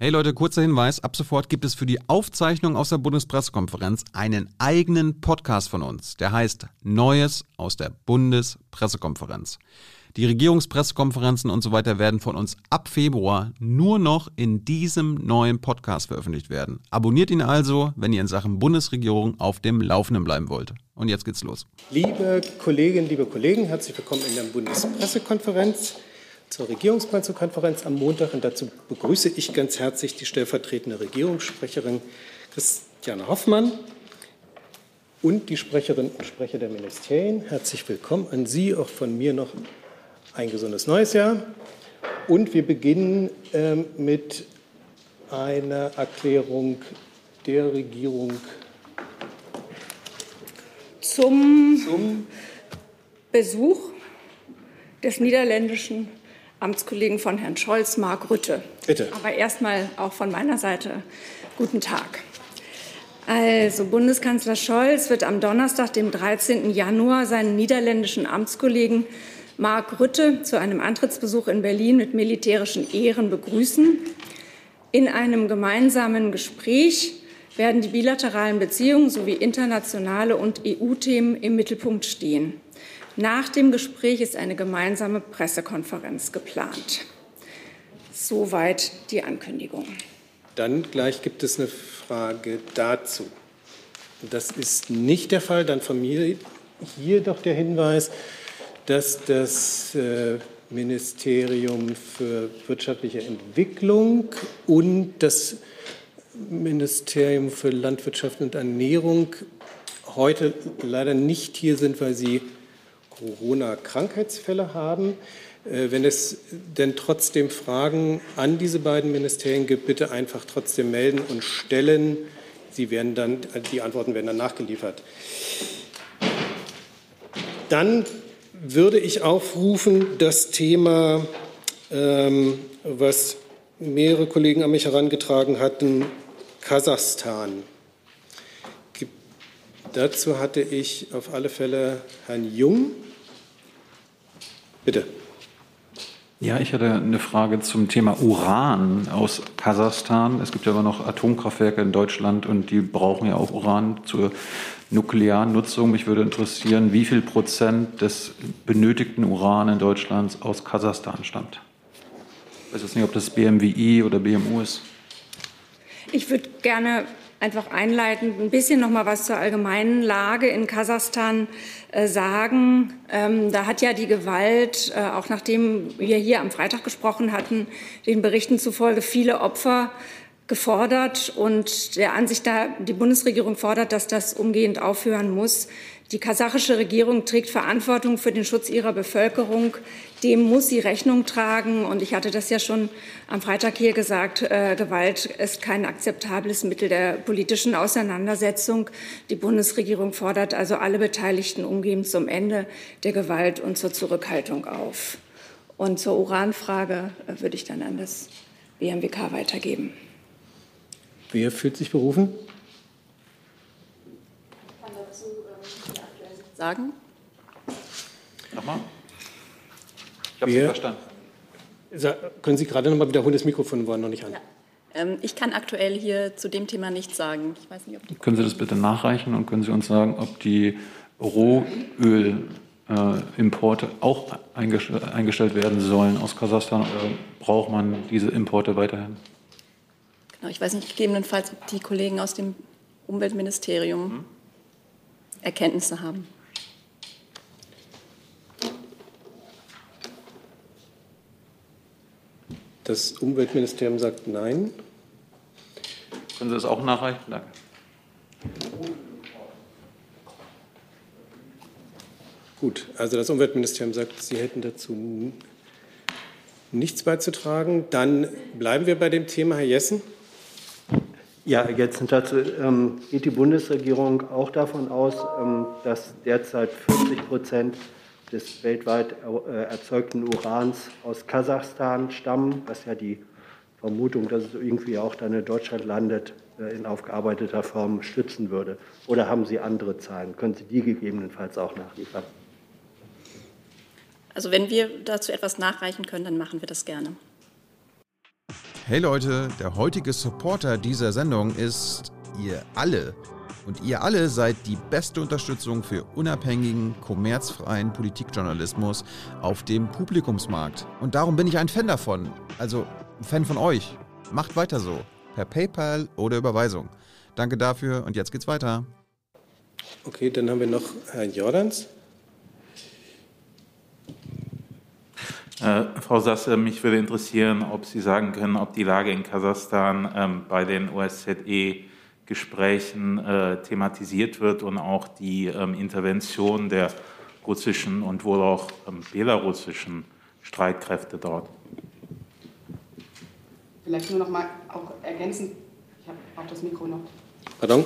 Hey Leute, kurzer Hinweis. Ab sofort gibt es für die Aufzeichnung aus der Bundespressekonferenz einen eigenen Podcast von uns. Der heißt Neues aus der Bundespressekonferenz. Die Regierungspressekonferenzen und so weiter werden von uns ab Februar nur noch in diesem neuen Podcast veröffentlicht werden. Abonniert ihn also, wenn ihr in Sachen Bundesregierung auf dem Laufenden bleiben wollt. Und jetzt geht's los. Liebe Kolleginnen, liebe Kollegen, herzlich willkommen in der Bundespressekonferenz zur Regierungspressekonferenz am Montag. Und dazu begrüße ich ganz herzlich die stellvertretende Regierungssprecherin Christiane Hoffmann und die Sprecherinnen und Sprecher der Ministerien. Herzlich willkommen an Sie, auch von mir noch ein gesundes neues Jahr. Und wir beginnen ähm, mit einer Erklärung der Regierung zum, zum Besuch des niederländischen Amtskollegen von Herrn Scholz, Mark Rütte. Bitte. Aber erstmal auch von meiner Seite guten Tag. Also, Bundeskanzler Scholz wird am Donnerstag, dem 13. Januar, seinen niederländischen Amtskollegen Mark Rütte zu einem Antrittsbesuch in Berlin mit militärischen Ehren begrüßen. In einem gemeinsamen Gespräch werden die bilateralen Beziehungen sowie internationale und EU-Themen im Mittelpunkt stehen. Nach dem Gespräch ist eine gemeinsame Pressekonferenz geplant. Soweit die Ankündigung. Dann gleich gibt es eine Frage dazu. Das ist nicht der Fall. Dann von mir hier doch der Hinweis, dass das äh, Ministerium für wirtschaftliche Entwicklung und das Ministerium für Landwirtschaft und Ernährung heute leider nicht hier sind, weil sie Corona-Krankheitsfälle haben. Äh, wenn es denn trotzdem Fragen an diese beiden Ministerien gibt, bitte einfach trotzdem melden und stellen. Sie werden dann, die Antworten werden dann nachgeliefert. Dann würde ich aufrufen, das Thema, ähm, was mehrere Kollegen an mich herangetragen hatten, Kasachstan. Dazu hatte ich auf alle Fälle Herrn Jung. Bitte. Ja, ich hatte eine Frage zum Thema Uran aus Kasachstan. Es gibt ja aber noch Atomkraftwerke in Deutschland und die brauchen ja auch Uran zur nuklearen Nutzung. Mich würde interessieren, wie viel Prozent des benötigten Uran in Deutschland aus Kasachstan stammt. Ich weiß jetzt nicht, ob das BMWI oder BMU ist. Ich würde gerne einfach einleitend ein bisschen noch mal was zur allgemeinen Lage in Kasachstan äh, sagen. Ähm, da hat ja die Gewalt, äh, auch nachdem wir hier am Freitag gesprochen hatten, den Berichten zufolge viele Opfer gefordert und der Ansicht da die Bundesregierung fordert, dass das umgehend aufhören muss. Die kasachische Regierung trägt Verantwortung für den Schutz ihrer Bevölkerung. Dem muss sie Rechnung tragen. Und ich hatte das ja schon am Freitag hier gesagt, äh, Gewalt ist kein akzeptables Mittel der politischen Auseinandersetzung. Die Bundesregierung fordert also alle Beteiligten umgehend zum Ende der Gewalt und zur Zurückhaltung auf. Und zur Uranfrage äh, würde ich dann an das BMWK weitergeben. Wer fühlt sich berufen? sagen? Nochmal? Ich habe Sie verstanden. Können Sie gerade noch mal wiederholen? Das Mikrofon war noch nicht an. Ja. Ähm, ich kann aktuell hier zu dem Thema nichts sagen. Ich weiß nicht, ob können Sie das bitte nachreichen und können Sie uns sagen, ob die Rohölimporte äh, auch eingestellt werden sollen aus Kasachstan oder braucht man diese Importe weiterhin? Genau, ich weiß nicht, gegebenenfalls, ob die Kollegen aus dem Umweltministerium hm? Erkenntnisse haben. Das Umweltministerium sagt nein. Können Sie das auch nachreichen? Danke. Gut, also das Umweltministerium sagt, Sie hätten dazu nichts beizutragen. Dann bleiben wir bei dem Thema, Herr Jessen. Ja, jetzt dazu ähm, geht die Bundesregierung auch davon aus, ähm, dass derzeit 40 Prozent des weltweit äh, erzeugten Urans aus Kasachstan stammen, was ja die Vermutung, dass es irgendwie auch dann in Deutschland landet, äh, in aufgearbeiteter Form stützen würde? Oder haben Sie andere Zahlen? Können Sie die gegebenenfalls auch nachliefern? Also wenn wir dazu etwas nachreichen können, dann machen wir das gerne. Hey Leute, der heutige Supporter dieser Sendung ist ihr alle. Und ihr alle seid die beste Unterstützung für unabhängigen, kommerzfreien Politikjournalismus auf dem Publikumsmarkt. Und darum bin ich ein Fan davon. Also ein Fan von euch. Macht weiter so. Per PayPal oder Überweisung. Danke dafür und jetzt geht's weiter. Okay, dann haben wir noch Herrn Jordans. Äh, Frau Sasse, mich würde interessieren, ob Sie sagen können, ob die Lage in Kasachstan ähm, bei den OSZE-Gesprächen äh, thematisiert wird und auch die ähm, Intervention der russischen und wohl auch ähm, belarussischen Streitkräfte dort. Vielleicht nur noch mal auch ergänzend, ich habe auch das Mikro noch. Pardon?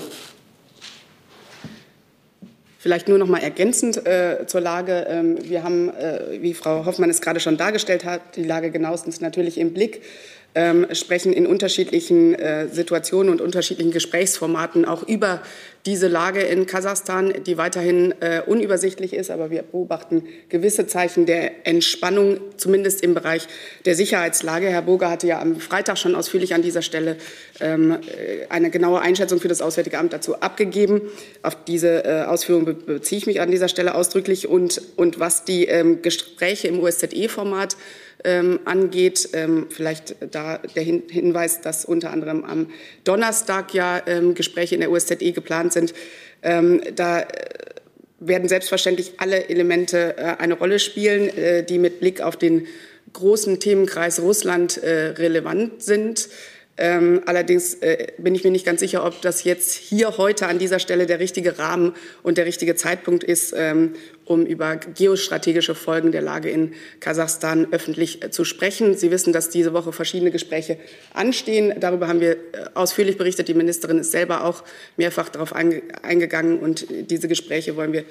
Vielleicht nur noch mal ergänzend äh, zur Lage. Ähm, wir haben, äh, wie Frau Hoffmann es gerade schon dargestellt hat, die Lage genauestens natürlich im Blick ähm, sprechen in unterschiedlichen äh, Situationen und unterschiedlichen Gesprächsformaten auch über diese Lage in Kasachstan, die weiterhin äh, unübersichtlich ist. Aber wir beobachten gewisse Zeichen der Entspannung, zumindest im Bereich der Sicherheitslage. Herr Burger hatte ja am Freitag schon ausführlich an dieser Stelle ähm, äh, eine genaue Einschätzung für das Auswärtige Amt dazu abgegeben. Auf diese äh, Ausführung be beziehe ich mich an dieser Stelle ausdrücklich. Und, und was die ähm, Gespräche im OSZE-Format ähm, angeht. Ähm, vielleicht da der Hin Hinweis, dass unter anderem am Donnerstag ja ähm, Gespräche in der OSZE geplant sind. Ähm, da äh, werden selbstverständlich alle Elemente äh, eine Rolle spielen, äh, die mit Blick auf den großen Themenkreis Russland relevant sind. Ähm, allerdings äh, bin ich mir nicht ganz sicher, ob das jetzt hier heute an dieser Stelle der richtige Rahmen und der richtige Zeitpunkt ist, ähm, um über geostrategische Folgen der Lage in Kasachstan öffentlich äh, zu sprechen. Sie wissen, dass diese Woche verschiedene Gespräche anstehen. Darüber haben wir äh, ausführlich berichtet. Die Ministerin ist selber auch mehrfach darauf eingegangen. Und diese Gespräche wollen wir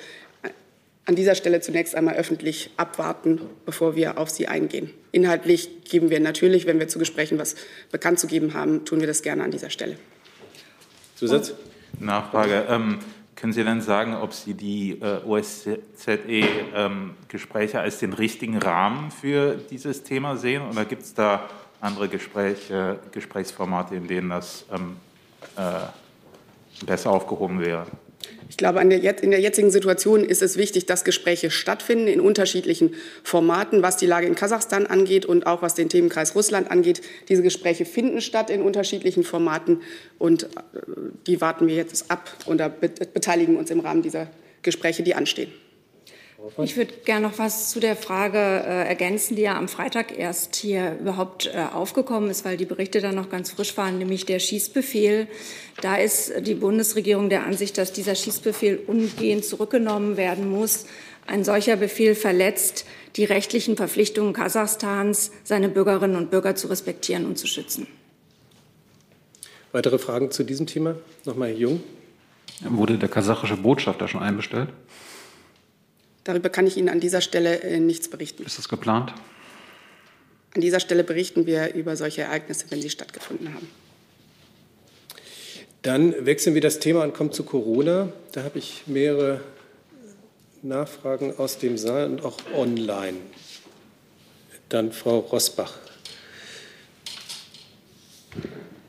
an dieser Stelle zunächst einmal öffentlich abwarten, bevor wir auf sie eingehen. Inhaltlich geben wir natürlich, wenn wir zu Gesprächen was bekannt zu geben haben, tun wir das gerne an dieser Stelle. Zusatz? Nachfrage. Ähm, können Sie denn sagen, ob Sie die äh, OSZE-Gespräche ähm, als den richtigen Rahmen für dieses Thema sehen? Oder gibt es da andere Gespräche, Gesprächsformate, in denen das ähm, äh, besser aufgehoben wäre? Ich glaube, in der jetzigen Situation ist es wichtig, dass Gespräche stattfinden in unterschiedlichen Formaten, was die Lage in Kasachstan angeht und auch was den Themenkreis Russland angeht. Diese Gespräche finden statt in unterschiedlichen Formaten und äh, die warten wir jetzt ab und beteiligen uns im Rahmen dieser Gespräche, die anstehen. Ich würde gerne noch was zu der Frage äh, ergänzen, die ja am Freitag erst hier überhaupt äh, aufgekommen ist, weil die Berichte dann noch ganz frisch waren, nämlich der Schießbefehl. Da ist die Bundesregierung der Ansicht, dass dieser Schießbefehl umgehend zurückgenommen werden muss. Ein solcher Befehl verletzt die rechtlichen Verpflichtungen Kasachstans, seine Bürgerinnen und Bürger zu respektieren und zu schützen. Weitere Fragen zu diesem Thema? Nochmal Herr Jung. Wurde der kasachische Botschafter schon einbestellt? Darüber kann ich Ihnen an dieser Stelle äh, nichts berichten. Ist das geplant? An dieser Stelle berichten wir über solche Ereignisse, wenn sie stattgefunden haben. Dann wechseln wir das Thema und kommen zu Corona. Da habe ich mehrere Nachfragen aus dem Saal und auch online. Dann Frau Rosbach.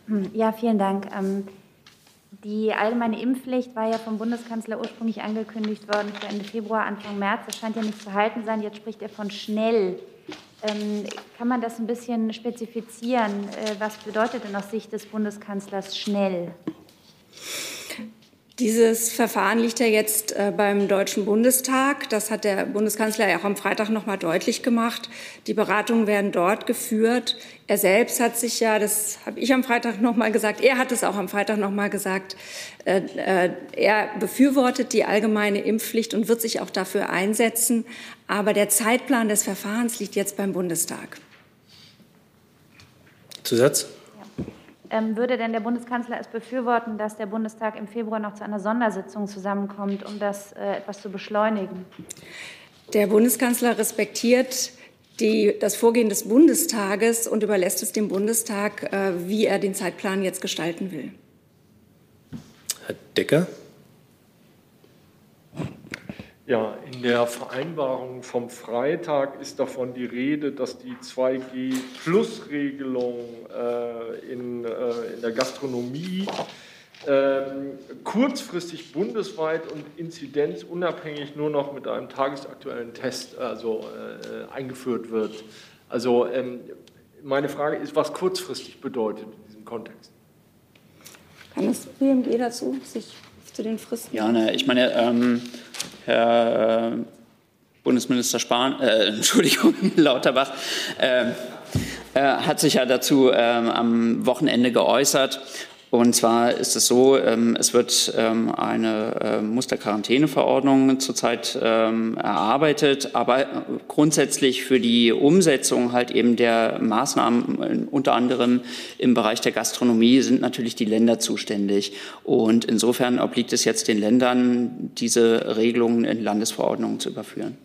Hm, ja, vielen Dank. Die allgemeine Impfpflicht war ja vom Bundeskanzler ursprünglich angekündigt worden für Ende Februar, Anfang März. Das scheint ja nicht zu halten sein. Jetzt spricht er von schnell. Ähm, kann man das ein bisschen spezifizieren? Äh, was bedeutet denn aus Sicht des Bundeskanzlers schnell? Dieses Verfahren liegt ja jetzt äh, beim Deutschen Bundestag. Das hat der Bundeskanzler ja auch am Freitag noch mal deutlich gemacht. Die Beratungen werden dort geführt. Er selbst hat sich ja, das habe ich am Freitag noch mal gesagt, er hat es auch am Freitag noch mal gesagt, äh, äh, er befürwortet die allgemeine Impfpflicht und wird sich auch dafür einsetzen. Aber der Zeitplan des Verfahrens liegt jetzt beim Bundestag. Zusatz? Ähm, würde denn der Bundeskanzler es befürworten, dass der Bundestag im Februar noch zu einer Sondersitzung zusammenkommt, um das äh, etwas zu beschleunigen? Der Bundeskanzler respektiert die, das Vorgehen des Bundestages und überlässt es dem Bundestag, äh, wie er den Zeitplan jetzt gestalten will. Herr Decker. Ja, in der Vereinbarung vom Freitag ist davon die Rede, dass die 2G-Plus-Regelung äh, in, äh, in der Gastronomie äh, kurzfristig bundesweit und inzidenzunabhängig nur noch mit einem tagesaktuellen Test also, äh, eingeführt wird. Also ähm, meine Frage ist, was kurzfristig bedeutet in diesem Kontext. Kann das BMG dazu sich zu den Fristen? Ja, ne, ich meine, ähm, Herr äh, Bundesminister Spahn, äh, Entschuldigung, Lauterbach, äh, hat sich ja dazu ähm, am Wochenende geäußert und zwar ist es so, ähm, es wird ähm, eine äh, Musterquarantäneverordnung zurzeit ähm, erarbeitet, aber grundsätzlich für die Umsetzung halt eben der Maßnahmen, äh, unter anderem im Bereich der Gastronomie, sind natürlich die Länder zuständig. Und insofern obliegt es jetzt den Ländern, diese Regelungen in Landesverordnungen zu überführen.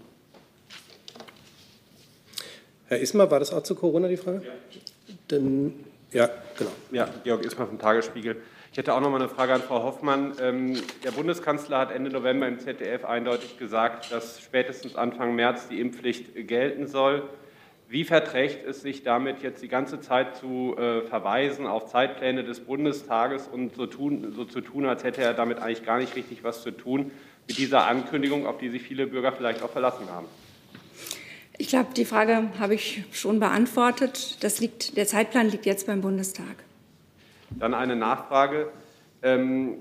Herr Ismar, war das auch zu Corona die Frage? Ja. Dann ja, genau. Ja, Georg Ismar vom Tagesspiegel. Ich hätte auch noch mal eine Frage an Frau Hoffmann. Ähm, der Bundeskanzler hat Ende November im ZDF eindeutig gesagt, dass spätestens Anfang März die Impfpflicht gelten soll. Wie verträgt es sich damit, jetzt die ganze Zeit zu äh, verweisen auf Zeitpläne des Bundestages und so, tun, so zu tun, als hätte er damit eigentlich gar nicht richtig was zu tun, mit dieser Ankündigung, auf die sich viele Bürger vielleicht auch verlassen haben? Ich glaube, die Frage habe ich schon beantwortet. Das liegt, der Zeitplan liegt jetzt beim Bundestag. Dann eine Nachfrage. Ähm,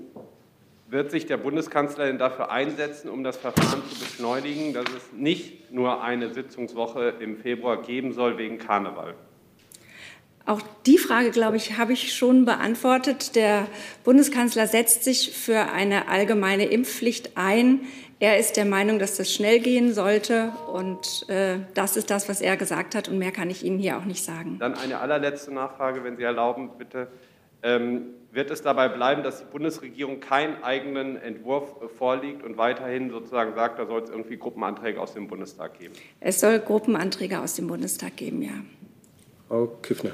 wird sich der Bundeskanzler denn dafür einsetzen, um das Verfahren zu beschleunigen, dass es nicht nur eine Sitzungswoche im Februar geben soll wegen Karneval? Auch die Frage, glaube ich, habe ich schon beantwortet. Der Bundeskanzler setzt sich für eine allgemeine Impfpflicht ein. Er ist der Meinung, dass das schnell gehen sollte. Und äh, das ist das, was er gesagt hat. Und mehr kann ich Ihnen hier auch nicht sagen. Dann eine allerletzte Nachfrage, wenn Sie erlauben, bitte. Ähm, wird es dabei bleiben, dass die Bundesregierung keinen eigenen Entwurf vorliegt und weiterhin sozusagen sagt, da soll es irgendwie Gruppenanträge aus dem Bundestag geben? Es soll Gruppenanträge aus dem Bundestag geben, ja. Frau Küffner.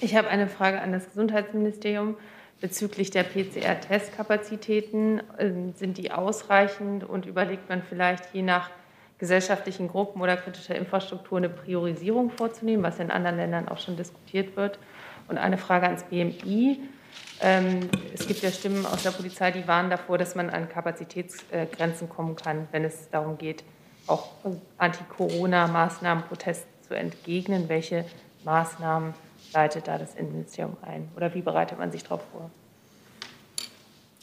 Ich habe eine Frage an das Gesundheitsministerium bezüglich der PCR-Testkapazitäten. Ähm, sind die ausreichend und überlegt man vielleicht je nach gesellschaftlichen Gruppen oder kritischer Infrastruktur eine Priorisierung vorzunehmen, was in anderen Ländern auch schon diskutiert wird? Und eine Frage ans BMI. Ähm, es gibt ja Stimmen aus der Polizei, die warnen davor, dass man an Kapazitätsgrenzen kommen kann, wenn es darum geht, auch Anti-Corona-Maßnahmen, Protesten zu entgegnen. Welche Maßnahmen leitet da das Innenministerium ein? Oder wie bereitet man sich darauf vor?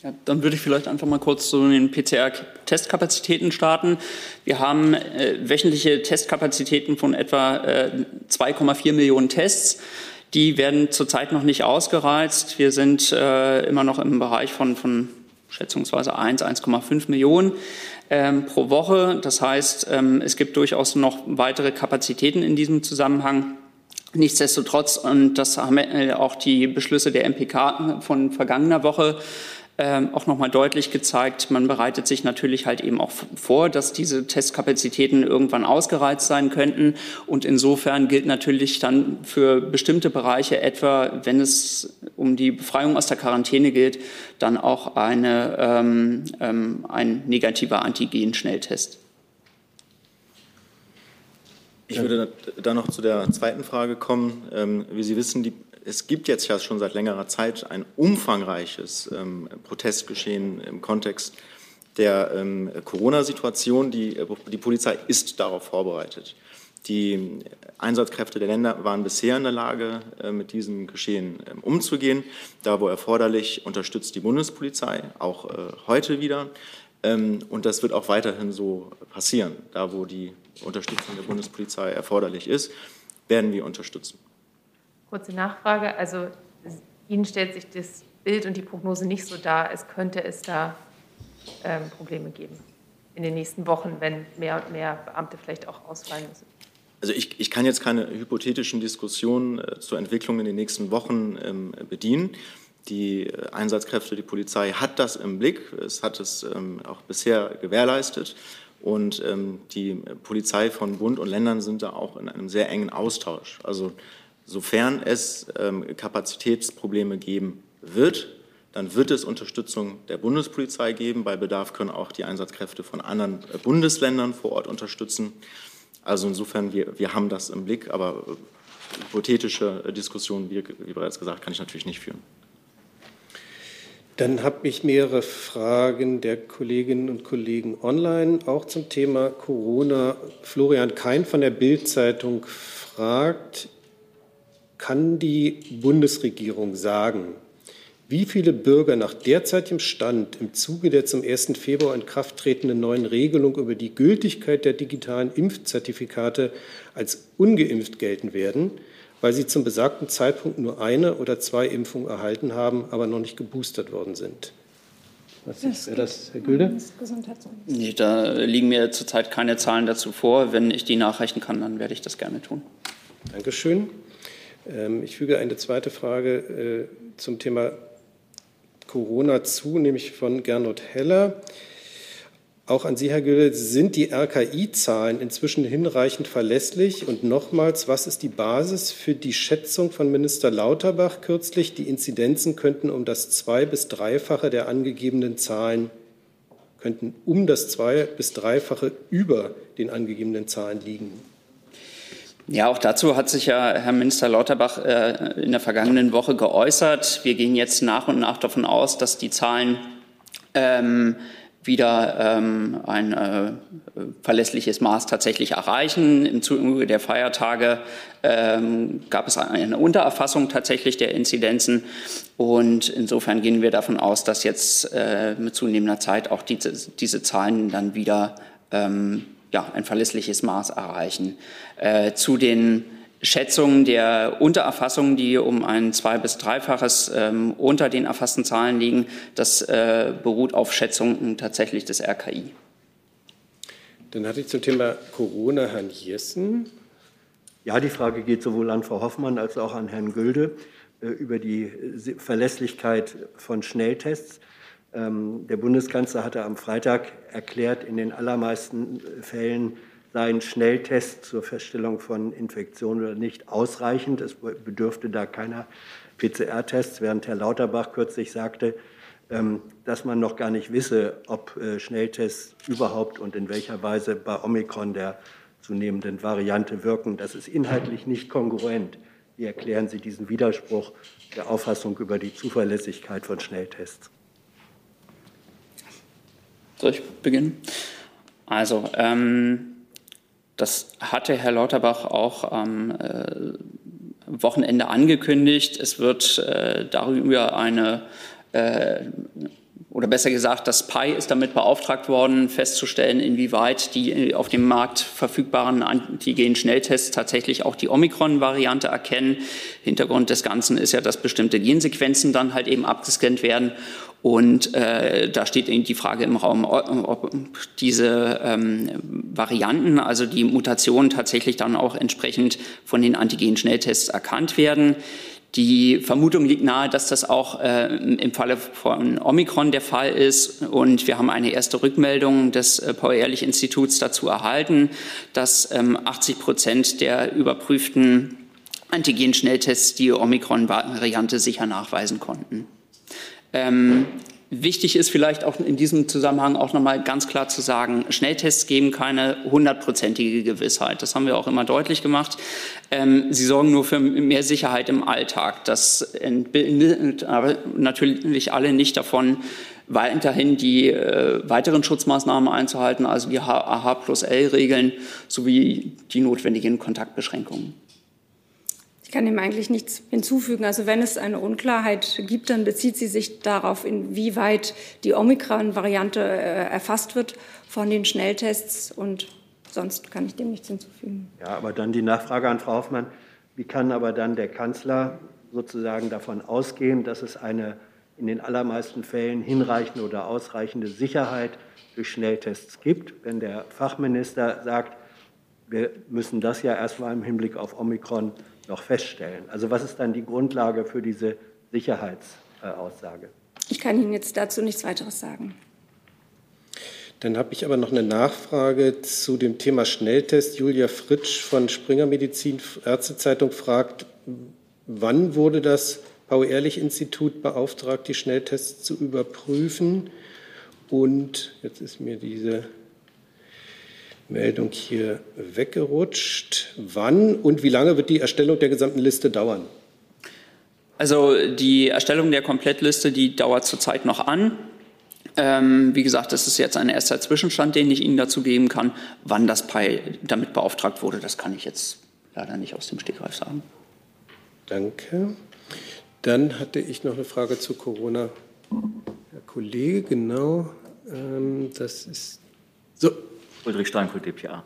Ja, dann würde ich vielleicht einfach mal kurz zu den PCR-Testkapazitäten starten. Wir haben äh, wöchentliche Testkapazitäten von etwa äh, 2,4 Millionen Tests. Die werden zurzeit noch nicht ausgereizt. Wir sind äh, immer noch im Bereich von, von schätzungsweise 1, 1,5 Millionen ähm, pro Woche. Das heißt, ähm, es gibt durchaus noch weitere Kapazitäten in diesem Zusammenhang. Nichtsdestotrotz, und das haben auch die Beschlüsse der MPK von vergangener Woche ähm, auch nochmal deutlich gezeigt, man bereitet sich natürlich halt eben auch vor, dass diese Testkapazitäten irgendwann ausgereizt sein könnten. Und insofern gilt natürlich dann für bestimmte Bereiche, etwa wenn es um die Befreiung aus der Quarantäne geht, dann auch eine, ähm, ähm, ein negativer Antigen-Schnelltest. Ich würde da noch zu der zweiten Frage kommen. Ähm, wie Sie wissen, die, es gibt jetzt ja schon seit längerer Zeit ein umfangreiches ähm, Protestgeschehen im Kontext der ähm, Corona-Situation. Die, die Polizei ist darauf vorbereitet. Die Einsatzkräfte der Länder waren bisher in der Lage, äh, mit diesem Geschehen umzugehen. Da, wo erforderlich, unterstützt die Bundespolizei, auch äh, heute wieder. Und das wird auch weiterhin so passieren. Da, wo die Unterstützung der Bundespolizei erforderlich ist, werden wir unterstützen. Kurze Nachfrage. Also Ihnen stellt sich das Bild und die Prognose nicht so dar, als könnte es da ähm, Probleme geben in den nächsten Wochen, wenn mehr und mehr Beamte vielleicht auch ausfallen müssen. Also ich, ich kann jetzt keine hypothetischen Diskussionen äh, zur Entwicklung in den nächsten Wochen ähm, bedienen. Die äh, Einsatzkräfte, die Polizei hat das im Blick. Es hat es ähm, auch bisher gewährleistet. Und ähm, die Polizei von Bund und Ländern sind da auch in einem sehr engen Austausch. Also sofern es ähm, Kapazitätsprobleme geben wird, dann wird es Unterstützung der Bundespolizei geben. Bei Bedarf können auch die Einsatzkräfte von anderen äh, Bundesländern vor Ort unterstützen. Also insofern, wir, wir haben das im Blick, aber äh, hypothetische Diskussionen, wie, wie bereits gesagt, kann ich natürlich nicht führen. Dann habe ich mehrere Fragen der Kolleginnen und Kollegen online, auch zum Thema Corona. Florian Kein von der Bild-Zeitung fragt, kann die Bundesregierung sagen, wie viele Bürger nach derzeitigem Stand im Zuge der zum 1. Februar in Kraft tretenden neuen Regelung über die Gültigkeit der digitalen Impfzertifikate als ungeimpft gelten werden, weil sie zum besagten Zeitpunkt nur eine oder zwei Impfungen erhalten haben, aber noch nicht geboostert worden sind. Was ist das, das Herr Gülde? Nee, da liegen mir zurzeit keine Zahlen dazu vor. Wenn ich die nachreichen kann, dann werde ich das gerne tun. Dankeschön. Ähm, ich füge eine zweite Frage äh, zum Thema Corona zu, nämlich von Gernot Heller. Auch an Sie, Herr Gülle, sind die RKI-Zahlen inzwischen hinreichend verlässlich? Und nochmals, was ist die Basis für die Schätzung von Minister Lauterbach kürzlich? Die Inzidenzen könnten um das zwei- bis dreifache der angegebenen Zahlen, könnten um das zwei- bis dreifache über den angegebenen Zahlen liegen. Ja, auch dazu hat sich ja Herr Minister Lauterbach äh, in der vergangenen Woche geäußert. Wir gehen jetzt nach und nach davon aus, dass die Zahlen ähm, wieder ähm, ein äh, verlässliches Maß tatsächlich erreichen. Im Zuge der Feiertage ähm, gab es eine Untererfassung tatsächlich der Inzidenzen und insofern gehen wir davon aus, dass jetzt äh, mit zunehmender Zeit auch diese, diese Zahlen dann wieder ähm, ja, ein verlässliches Maß erreichen. Äh, zu den Schätzungen der Untererfassungen, die um ein zwei- bis dreifaches ähm, unter den erfassten Zahlen liegen, das äh, beruht auf Schätzungen tatsächlich des RKI. Dann hatte ich zum Thema Corona Herrn Jessen. Ja, die Frage geht sowohl an Frau Hoffmann als auch an Herrn Gülde äh, über die Verlässlichkeit von Schnelltests. Ähm, der Bundeskanzler hatte am Freitag erklärt, in den allermeisten Fällen seien Schnelltests zur Feststellung von Infektionen oder nicht ausreichend. Es bedürfte da keiner PCR-Tests, während Herr Lauterbach kürzlich sagte, ähm, dass man noch gar nicht wisse, ob äh, Schnelltests überhaupt und in welcher Weise bei Omikron der zunehmenden Variante wirken. Das ist inhaltlich nicht kongruent. Wie erklären Sie diesen Widerspruch der Auffassung über die Zuverlässigkeit von Schnelltests? Soll ich beginnen? Also, ähm, das hatte Herr Lauterbach auch am äh, Wochenende angekündigt. Es wird äh, darüber eine äh, oder besser gesagt, das PI ist damit beauftragt worden, festzustellen, inwieweit die auf dem Markt verfügbaren Antigen-Schnelltests tatsächlich auch die Omikron-Variante erkennen. Hintergrund des Ganzen ist ja, dass bestimmte Gensequenzen dann halt eben abgescannt werden. Und äh, da steht eben die Frage im Raum, ob diese ähm, Varianten, also die Mutationen tatsächlich dann auch entsprechend von den Antigen-Schnelltests erkannt werden. Die Vermutung liegt nahe, dass das auch äh, im Falle von Omikron der Fall ist. Und wir haben eine erste Rückmeldung des äh, Paul-Ehrlich-Instituts dazu erhalten, dass ähm, 80 Prozent der überprüften Antigen-Schnelltests die Omikron-Variante sicher nachweisen konnten. Ähm, Wichtig ist vielleicht auch in diesem Zusammenhang auch nochmal ganz klar zu sagen, Schnelltests geben keine hundertprozentige Gewissheit. Das haben wir auch immer deutlich gemacht. Ähm, sie sorgen nur für mehr Sicherheit im Alltag. Das entbildet aber natürlich alle nicht davon, weiterhin die äh, weiteren Schutzmaßnahmen einzuhalten, also die AH plus L-Regeln sowie die notwendigen Kontaktbeschränkungen. Ich kann dem eigentlich nichts hinzufügen. Also wenn es eine Unklarheit gibt, dann bezieht sie sich darauf, inwieweit die Omikron-Variante äh, erfasst wird von den Schnelltests. Und sonst kann ich dem nichts hinzufügen. Ja, aber dann die Nachfrage an Frau Hoffmann. Wie kann aber dann der Kanzler sozusagen davon ausgehen, dass es eine in den allermeisten Fällen hinreichende oder ausreichende Sicherheit durch Schnelltests gibt, wenn der Fachminister sagt, wir müssen das ja erstmal im Hinblick auf Omikron noch feststellen. Also was ist dann die Grundlage für diese Sicherheitsaussage? Ich kann Ihnen jetzt dazu nichts weiteres sagen. Dann habe ich aber noch eine Nachfrage zu dem Thema Schnelltest. Julia Fritsch von Springer Medizin Ärztezeitung fragt, wann wurde das Paul-Ehrlich-Institut beauftragt, die Schnelltests zu überprüfen. Und jetzt ist mir diese Meldung hier weggerutscht. Wann und wie lange wird die Erstellung der gesamten Liste dauern? Also die Erstellung der Komplettliste, die dauert zurzeit noch an. Ähm, wie gesagt, das ist jetzt ein erster Zwischenstand, den ich Ihnen dazu geben kann. Wann das PI damit beauftragt wurde, das kann ich jetzt leider nicht aus dem Stegreif sagen. Danke. Dann hatte ich noch eine Frage zu Corona. Herr Kollege, genau. Ähm, das ist so. Ulrich Steinkohl, DPA.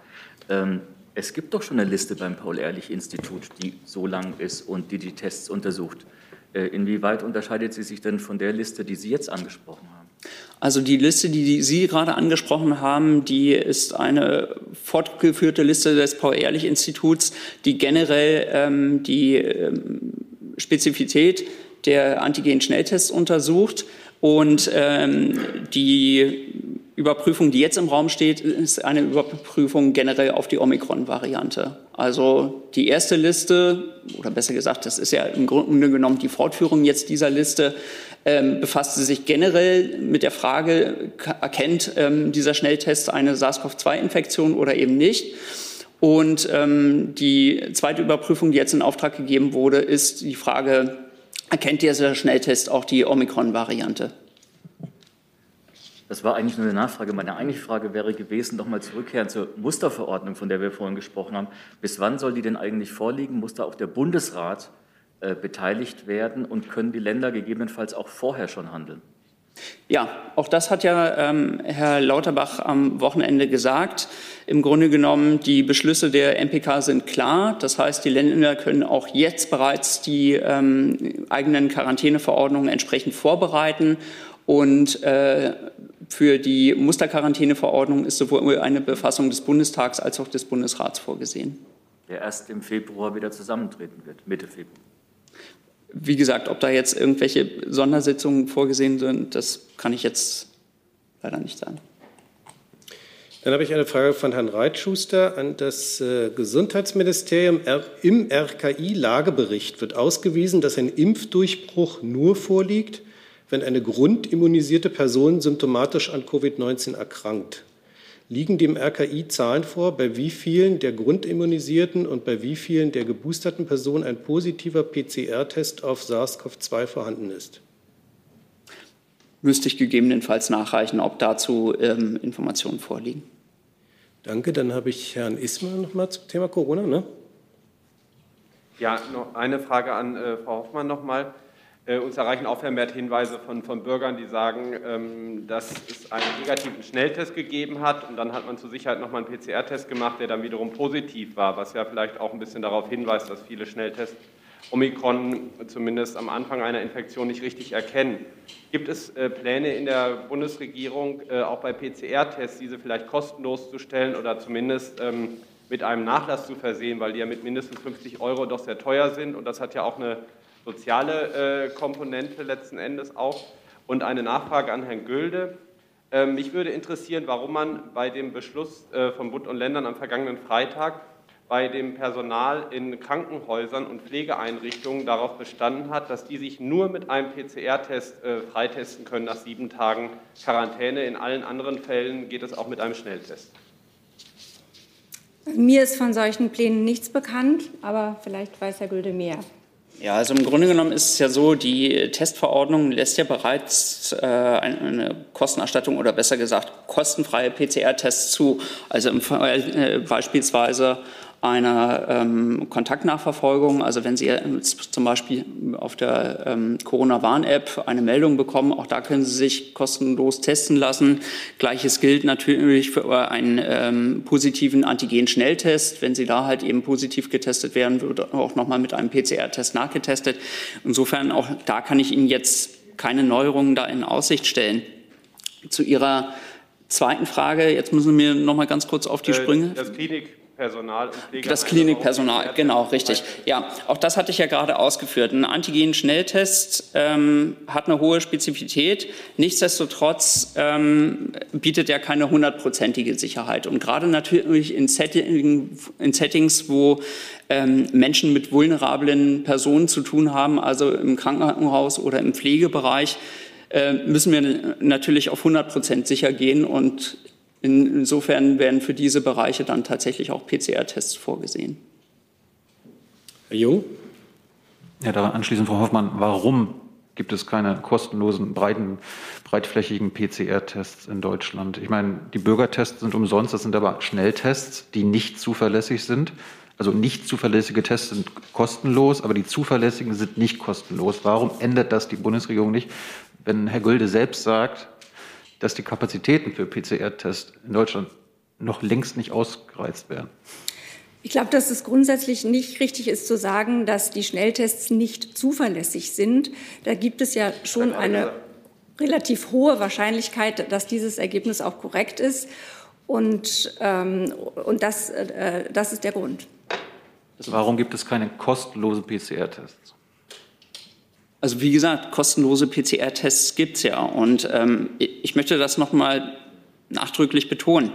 Ähm, es gibt doch schon eine Liste beim Paul-Ehrlich-Institut, die so lang ist und die die Tests untersucht. Äh, inwieweit unterscheidet sie sich denn von der Liste, die Sie jetzt angesprochen haben? Also die Liste, die Sie gerade angesprochen haben, die ist eine fortgeführte Liste des Paul-Ehrlich-Instituts, die generell ähm, die ähm, Spezifität der Antigen-Schnelltests untersucht und ähm, die Überprüfung, die jetzt im Raum steht, ist eine Überprüfung generell auf die Omikron-Variante. Also die erste Liste, oder besser gesagt, das ist ja im Grunde genommen die Fortführung jetzt dieser Liste, ähm, befasste sich generell mit der Frage, erkennt ähm, dieser Schnelltest eine SARS-CoV-2-Infektion oder eben nicht. Und ähm, die zweite Überprüfung, die jetzt in Auftrag gegeben wurde, ist die Frage, erkennt dieser Schnelltest auch die Omikron-Variante? Das war eigentlich nur eine Nachfrage. Meine eigentliche Frage wäre gewesen, nochmal zurückkehren zur Musterverordnung, von der wir vorhin gesprochen haben. Bis wann soll die denn eigentlich vorliegen? Muss da auch der Bundesrat äh, beteiligt werden und können die Länder gegebenenfalls auch vorher schon handeln? Ja, auch das hat ja ähm, Herr Lauterbach am Wochenende gesagt. Im Grunde genommen, die Beschlüsse der MPK sind klar. Das heißt, die Länder können auch jetzt bereits die ähm, eigenen Quarantäneverordnungen entsprechend vorbereiten. Und äh, für die Musterquarantäneverordnung ist sowohl eine Befassung des Bundestags als auch des Bundesrats vorgesehen. Der erst im Februar wieder zusammentreten wird, Mitte Februar. Wie gesagt, ob da jetzt irgendwelche Sondersitzungen vorgesehen sind, das kann ich jetzt leider nicht sagen. Dann habe ich eine Frage von Herrn Reitschuster an das äh, Gesundheitsministerium. Im RKI-Lagebericht wird ausgewiesen, dass ein Impfdurchbruch nur vorliegt, wenn eine grundimmunisierte Person symptomatisch an Covid-19 erkrankt. Liegen dem RKI Zahlen vor, bei wie vielen der Grundimmunisierten und bei wie vielen der geboosterten Personen ein positiver PCR-Test auf SARS-CoV-2 vorhanden ist? Müsste ich gegebenenfalls nachreichen, ob dazu ähm, Informationen vorliegen. Danke. Dann habe ich Herrn Ismer noch mal zum Thema Corona. Ne? Ja, noch eine Frage an äh, Frau Hoffmann noch mal. Äh, uns erreichen auch vermehrt Hinweise von, von Bürgern, die sagen, ähm, dass es einen negativen Schnelltest gegeben hat und dann hat man zur Sicherheit nochmal einen PCR-Test gemacht, der dann wiederum positiv war, was ja vielleicht auch ein bisschen darauf hinweist, dass viele Schnelltests Omikron zumindest am Anfang einer Infektion nicht richtig erkennen. Gibt es äh, Pläne in der Bundesregierung, äh, auch bei PCR-Tests diese vielleicht kostenlos zu stellen oder zumindest ähm, mit einem Nachlass zu versehen, weil die ja mit mindestens 50 Euro doch sehr teuer sind und das hat ja auch eine soziale äh, Komponente letzten Endes auch. Und eine Nachfrage an Herrn Gülde. Ähm, mich würde interessieren, warum man bei dem Beschluss äh, von Bund und Ländern am vergangenen Freitag bei dem Personal in Krankenhäusern und Pflegeeinrichtungen darauf bestanden hat, dass die sich nur mit einem PCR-Test äh, freitesten können nach sieben Tagen Quarantäne. In allen anderen Fällen geht es auch mit einem Schnelltest. Mir ist von solchen Plänen nichts bekannt, aber vielleicht weiß Herr Gülde mehr. Ja, also im Grunde genommen ist es ja so, die Testverordnung lässt ja bereits äh, eine Kostenerstattung oder besser gesagt kostenfreie PCR-Tests zu. Also im äh, beispielsweise einer ähm, Kontaktnachverfolgung. Also wenn Sie zum Beispiel auf der ähm, Corona-Warn-App eine Meldung bekommen, auch da können Sie sich kostenlos testen lassen. Gleiches gilt natürlich für einen ähm, positiven Antigen-Schnelltest. Wenn Sie da halt eben positiv getestet werden, wird auch nochmal mit einem PCR-Test nachgetestet. Insofern auch da kann ich Ihnen jetzt keine Neuerungen da in Aussicht stellen. Zu Ihrer zweiten Frage, jetzt müssen Sie mir noch mal ganz kurz auf die äh, Sprünge. Das Klinik Klinikpersonal und Pflege. Das Klinikpersonal, genau, richtig. Ja, auch das hatte ich ja gerade ausgeführt. Ein Antigen-Schnelltest ähm, hat eine hohe Spezifität. Nichtsdestotrotz ähm, bietet er keine hundertprozentige Sicherheit. Und gerade natürlich in, Setting, in Settings, wo ähm, Menschen mit vulnerablen Personen zu tun haben, also im Krankenhaus oder im Pflegebereich, äh, müssen wir natürlich auf 100 Prozent sicher gehen und Insofern werden für diese Bereiche dann tatsächlich auch PCR-Tests vorgesehen. Herr Jung? Ja, daran anschließend, Frau Hoffmann, warum gibt es keine kostenlosen, breiten, breitflächigen PCR-Tests in Deutschland? Ich meine, die Bürgertests sind umsonst, das sind aber Schnelltests, die nicht zuverlässig sind. Also nicht zuverlässige Tests sind kostenlos, aber die zuverlässigen sind nicht kostenlos. Warum ändert das die Bundesregierung nicht, wenn Herr Gülde selbst sagt, dass die Kapazitäten für PCR-Tests in Deutschland noch längst nicht ausgereizt werden? Ich glaube, dass es grundsätzlich nicht richtig ist zu sagen, dass die Schnelltests nicht zuverlässig sind. Da gibt es ja schon eine relativ hohe Wahrscheinlichkeit, dass dieses Ergebnis auch korrekt ist. Und, ähm, und das, äh, das ist der Grund. Warum gibt es keine kostenlosen PCR-Tests? Also wie gesagt, kostenlose PCR-Tests gibt es ja. Und ähm, ich möchte das nochmal nachdrücklich betonen.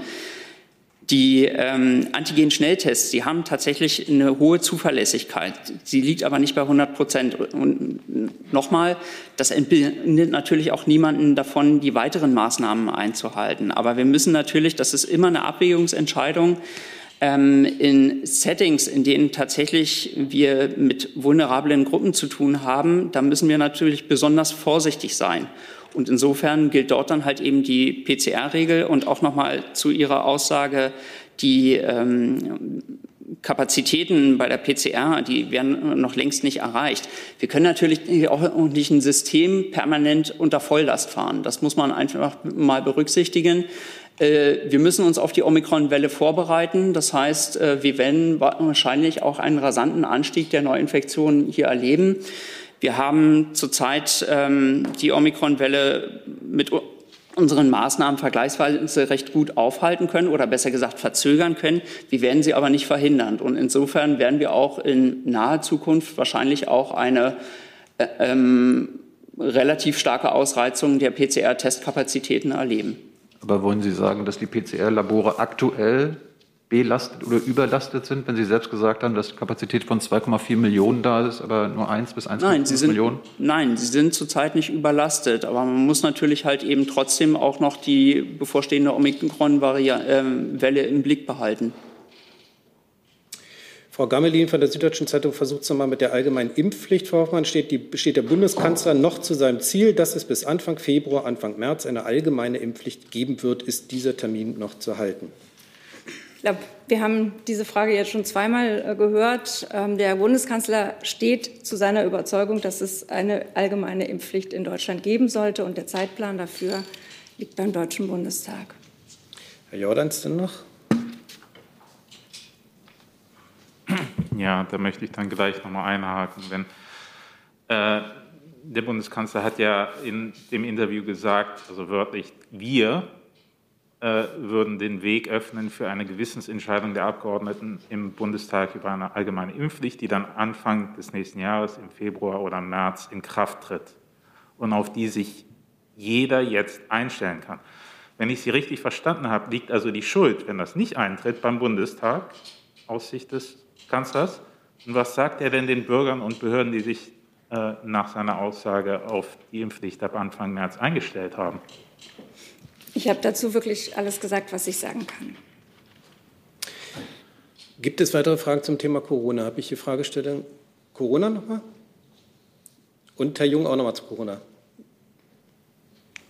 Die ähm, Antigen-Schnelltests, die haben tatsächlich eine hohe Zuverlässigkeit. Sie liegt aber nicht bei 100 Prozent. Und nochmal, das entbindet natürlich auch niemanden davon, die weiteren Maßnahmen einzuhalten. Aber wir müssen natürlich, das ist immer eine Abwägungsentscheidung, in Settings, in denen tatsächlich wir mit vulnerablen Gruppen zu tun haben, da müssen wir natürlich besonders vorsichtig sein. Und insofern gilt dort dann halt eben die PCR-Regel und auch nochmal zu Ihrer Aussage, die ähm, Kapazitäten bei der PCR, die werden noch längst nicht erreicht. Wir können natürlich auch nicht ein System permanent unter Volllast fahren. Das muss man einfach mal berücksichtigen. Äh, wir müssen uns auf die Omikron-Welle vorbereiten. Das heißt, äh, wir werden wahrscheinlich auch einen rasanten Anstieg der Neuinfektionen hier erleben. Wir haben zurzeit ähm, die Omikron-Welle mit unseren Maßnahmen vergleichsweise recht gut aufhalten können oder besser gesagt verzögern können. Wir werden sie aber nicht verhindern. Und insofern werden wir auch in naher Zukunft wahrscheinlich auch eine äh, ähm, relativ starke Ausreizung der PCR-Testkapazitäten erleben. Aber wollen Sie sagen, dass die PCR-Labore aktuell belastet oder überlastet sind, wenn Sie selbst gesagt haben, dass die Kapazität von 2,4 Millionen da ist, aber nur 1 bis 1,5 Millionen? Nein, sie sind zurzeit nicht überlastet. Aber man muss natürlich halt eben trotzdem auch noch die bevorstehende Omikron-Welle im Blick behalten. Frau Gammelin von der Süddeutschen Zeitung versucht es nochmal mit der allgemeinen Impfpflicht. Frau Hoffmann, steht, die, steht der Bundeskanzler noch zu seinem Ziel, dass es bis Anfang Februar, Anfang März eine allgemeine Impfpflicht geben wird? Ist dieser Termin noch zu halten? Ich glaube, wir haben diese Frage jetzt schon zweimal äh, gehört. Ähm, der Bundeskanzler steht zu seiner Überzeugung, dass es eine allgemeine Impfpflicht in Deutschland geben sollte. Und der Zeitplan dafür liegt beim Deutschen Bundestag. Herr Jordans denn noch? Ja, da möchte ich dann gleich nochmal einhaken. Wenn, äh, der Bundeskanzler hat ja in dem Interview gesagt, also wörtlich, wir äh, würden den Weg öffnen für eine Gewissensentscheidung der Abgeordneten im Bundestag über eine allgemeine Impfpflicht, die dann Anfang des nächsten Jahres, im Februar oder März, in Kraft tritt und auf die sich jeder jetzt einstellen kann. Wenn ich Sie richtig verstanden habe, liegt also die Schuld, wenn das nicht eintritt, beim Bundestag aus Sicht des Kanzlers. Und was sagt er denn den Bürgern und Behörden, die sich äh, nach seiner Aussage auf die Impfpflicht ab Anfang März eingestellt haben? Ich habe dazu wirklich alles gesagt, was ich sagen kann. Gibt es weitere Fragen zum Thema Corona? Habe ich die Fragestellung Corona nochmal? Und Herr Jung auch nochmal zu Corona.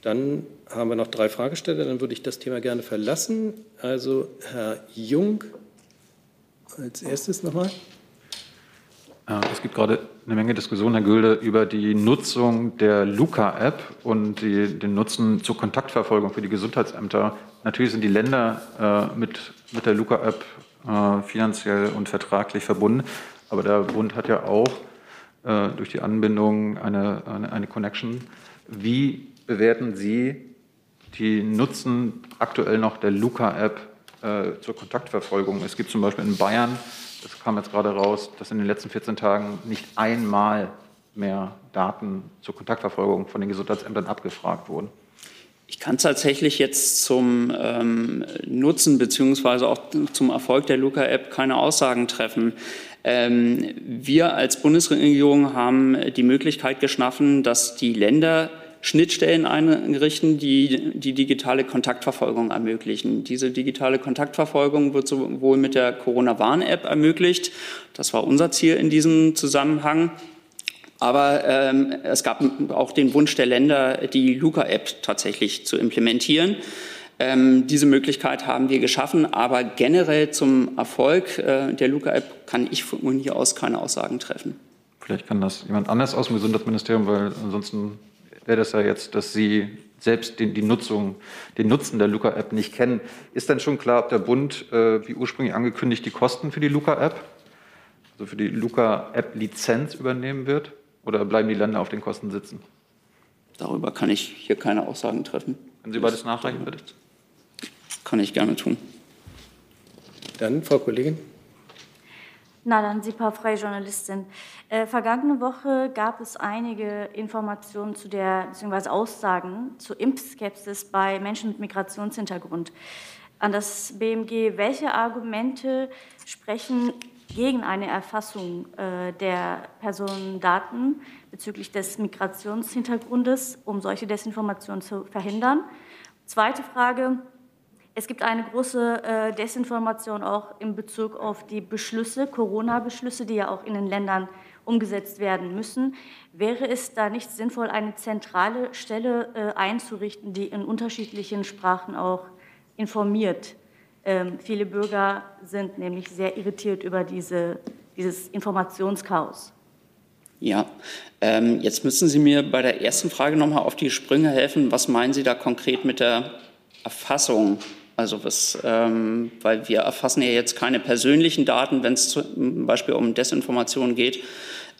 Dann haben wir noch drei Fragesteller, dann würde ich das Thema gerne verlassen. Also Herr Jung, als erstes nochmal? Es gibt gerade eine Menge Diskussion, Herr Gülde, über die Nutzung der Luca-App und die, den Nutzen zur Kontaktverfolgung für die Gesundheitsämter. Natürlich sind die Länder äh, mit, mit der Luca-App äh, finanziell und vertraglich verbunden, aber der Bund hat ja auch äh, durch die Anbindung eine, eine, eine Connection. Wie bewerten Sie die Nutzen aktuell noch der Luca-App äh, zur Kontaktverfolgung. Es gibt zum Beispiel in Bayern, das kam jetzt gerade raus, dass in den letzten 14 Tagen nicht einmal mehr Daten zur Kontaktverfolgung von den Gesundheitsämtern abgefragt wurden. Ich kann tatsächlich jetzt zum ähm, Nutzen beziehungsweise auch zum Erfolg der Luca-App keine Aussagen treffen. Ähm, wir als Bundesregierung haben die Möglichkeit geschaffen, dass die Länder Schnittstellen einrichten, die die digitale Kontaktverfolgung ermöglichen. Diese digitale Kontaktverfolgung wird sowohl mit der Corona-Warn-App ermöglicht. Das war unser Ziel in diesem Zusammenhang. Aber ähm, es gab auch den Wunsch der Länder, die Luca-App tatsächlich zu implementieren. Ähm, diese Möglichkeit haben wir geschaffen, aber generell zum Erfolg äh, der Luca-App kann ich von hier aus keine Aussagen treffen. Vielleicht kann das jemand anders aus dem Gesundheitsministerium, weil ansonsten wäre das ja jetzt, dass Sie selbst den, die Nutzung, den Nutzen der Luca-App nicht kennen. Ist denn schon klar, ob der Bund, äh, wie ursprünglich angekündigt, die Kosten für die Luca-App, also für die Luca-App-Lizenz übernehmen wird? Oder bleiben die Länder auf den Kosten sitzen? Darüber kann ich hier keine Aussagen treffen. Können Sie beides nachreichen, bitte? Kann ich gerne tun. Dann, Frau Kollegin. Nalan Sipa, freie Journalistin. Äh, vergangene Woche gab es einige Informationen zu der, beziehungsweise Aussagen zur Impfskepsis bei Menschen mit Migrationshintergrund. An das BMG, welche Argumente sprechen gegen eine Erfassung äh, der Personendaten bezüglich des Migrationshintergrundes, um solche Desinformationen zu verhindern. Zweite Frage. Es gibt eine große äh, Desinformation auch in Bezug auf die Beschlüsse, Corona-Beschlüsse, die ja auch in den Ländern umgesetzt werden müssen. Wäre es da nicht sinnvoll, eine zentrale Stelle äh, einzurichten, die in unterschiedlichen Sprachen auch informiert ähm, viele Bürger sind nämlich sehr irritiert über diese, dieses Informationschaos. Ja, ähm, jetzt müssen Sie mir bei der ersten Frage noch mal auf die Sprünge helfen. Was meinen Sie da konkret mit der Erfassung? Also was, ähm, weil wir erfassen ja jetzt keine persönlichen Daten, wenn es zum Beispiel um Desinformation geht.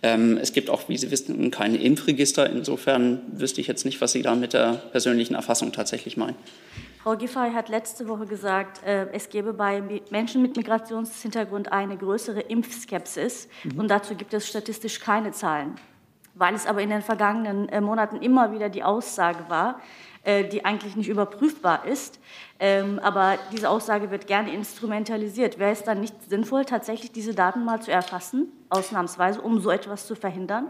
Ähm, es gibt auch, wie Sie wissen, kein Impfregister. Insofern wüsste ich jetzt nicht, was Sie da mit der persönlichen Erfassung tatsächlich meinen. Frau Giffey hat letzte Woche gesagt, äh, es gebe bei Menschen mit Migrationshintergrund eine größere Impfskepsis mhm. und dazu gibt es statistisch keine Zahlen. Weil es aber in den vergangenen äh, Monaten immer wieder die Aussage war, die eigentlich nicht überprüfbar ist, ähm, aber diese Aussage wird gerne instrumentalisiert. Wäre es dann nicht sinnvoll, tatsächlich diese Daten mal zu erfassen, ausnahmsweise, um so etwas zu verhindern?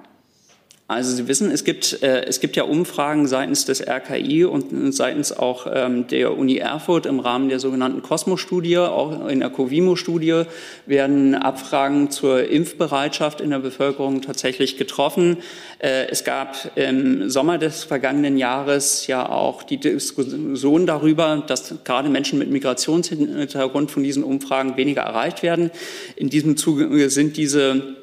Also Sie wissen, es gibt, äh, es gibt ja Umfragen seitens des RKI und seitens auch ähm, der Uni Erfurt im Rahmen der sogenannten Cosmo-Studie, auch in der Covimo-Studie werden Abfragen zur Impfbereitschaft in der Bevölkerung tatsächlich getroffen. Äh, es gab im Sommer des vergangenen Jahres ja auch die Diskussion darüber, dass gerade Menschen mit Migrationshintergrund von diesen Umfragen weniger erreicht werden. In diesem Zuge sind diese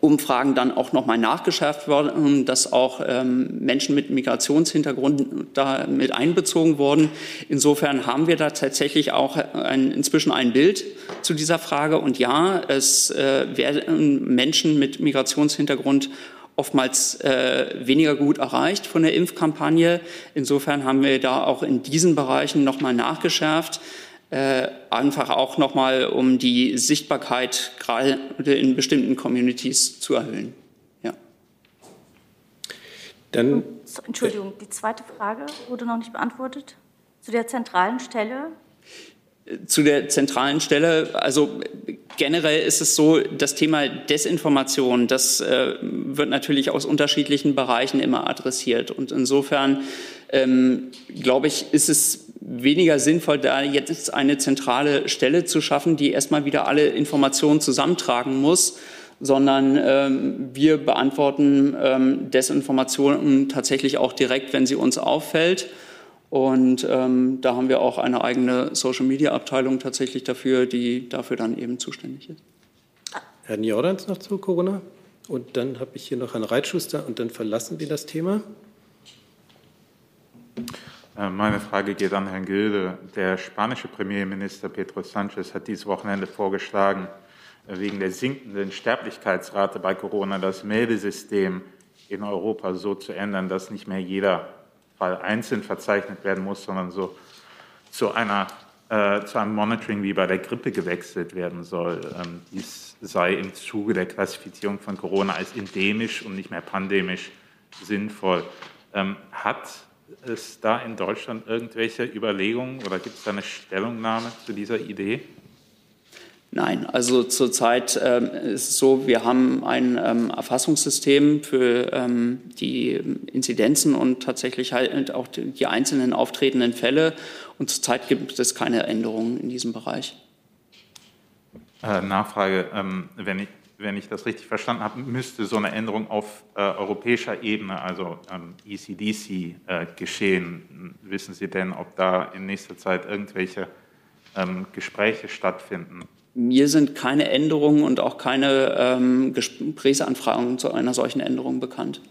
Umfragen dann auch nochmal nachgeschärft worden, dass auch ähm, Menschen mit Migrationshintergrund da mit einbezogen wurden. Insofern haben wir da tatsächlich auch ein, inzwischen ein Bild zu dieser Frage. Und ja, es äh, werden Menschen mit Migrationshintergrund oftmals äh, weniger gut erreicht von der Impfkampagne. Insofern haben wir da auch in diesen Bereichen nochmal nachgeschärft äh, einfach auch nochmal, um die Sichtbarkeit gerade in bestimmten Communities zu erhöhen. Ja. Dann, Entschuldigung, die zweite Frage wurde noch nicht beantwortet. Zu der zentralen Stelle zu der zentralen Stelle. Also generell ist es so, das Thema Desinformation, das äh, wird natürlich aus unterschiedlichen Bereichen immer adressiert. Und insofern, ähm, glaube ich, ist es weniger sinnvoll, da jetzt eine zentrale Stelle zu schaffen, die erstmal wieder alle Informationen zusammentragen muss, sondern ähm, wir beantworten ähm, Desinformationen tatsächlich auch direkt, wenn sie uns auffällt. Und ähm, da haben wir auch eine eigene Social-Media-Abteilung tatsächlich dafür, die dafür dann eben zuständig ist. Herrn Jordans noch zu Corona. Und dann habe ich hier noch Herrn Reitschuster und dann verlassen wir das Thema. Äh, meine Frage geht an Herrn Gilde. Der spanische Premierminister Pedro Sanchez hat dieses Wochenende vorgeschlagen, äh, wegen der sinkenden Sterblichkeitsrate bei Corona das Meldesystem in Europa so zu ändern, dass nicht mehr jeder Fall einzeln verzeichnet werden muss, sondern so zu einer äh, zu einem Monitoring wie bei der Grippe gewechselt werden soll. Ähm, dies sei im Zuge der Klassifizierung von Corona als endemisch und nicht mehr pandemisch sinnvoll. Ähm, hat es da in Deutschland irgendwelche Überlegungen oder gibt es da eine Stellungnahme zu dieser Idee? Nein, also zurzeit ähm, ist es so, wir haben ein ähm, Erfassungssystem für ähm, die Inzidenzen und tatsächlich halt auch die, die einzelnen auftretenden Fälle. Und zurzeit gibt es keine Änderungen in diesem Bereich. Äh, Nachfrage, ähm, wenn, ich, wenn ich das richtig verstanden habe, müsste so eine Änderung auf äh, europäischer Ebene, also ähm, ECDC, äh, geschehen. Wissen Sie denn, ob da in nächster Zeit irgendwelche ähm, Gespräche stattfinden? Mir sind keine Änderungen und auch keine ähm, Gesprächsanfragen zu einer solchen Änderung bekannt.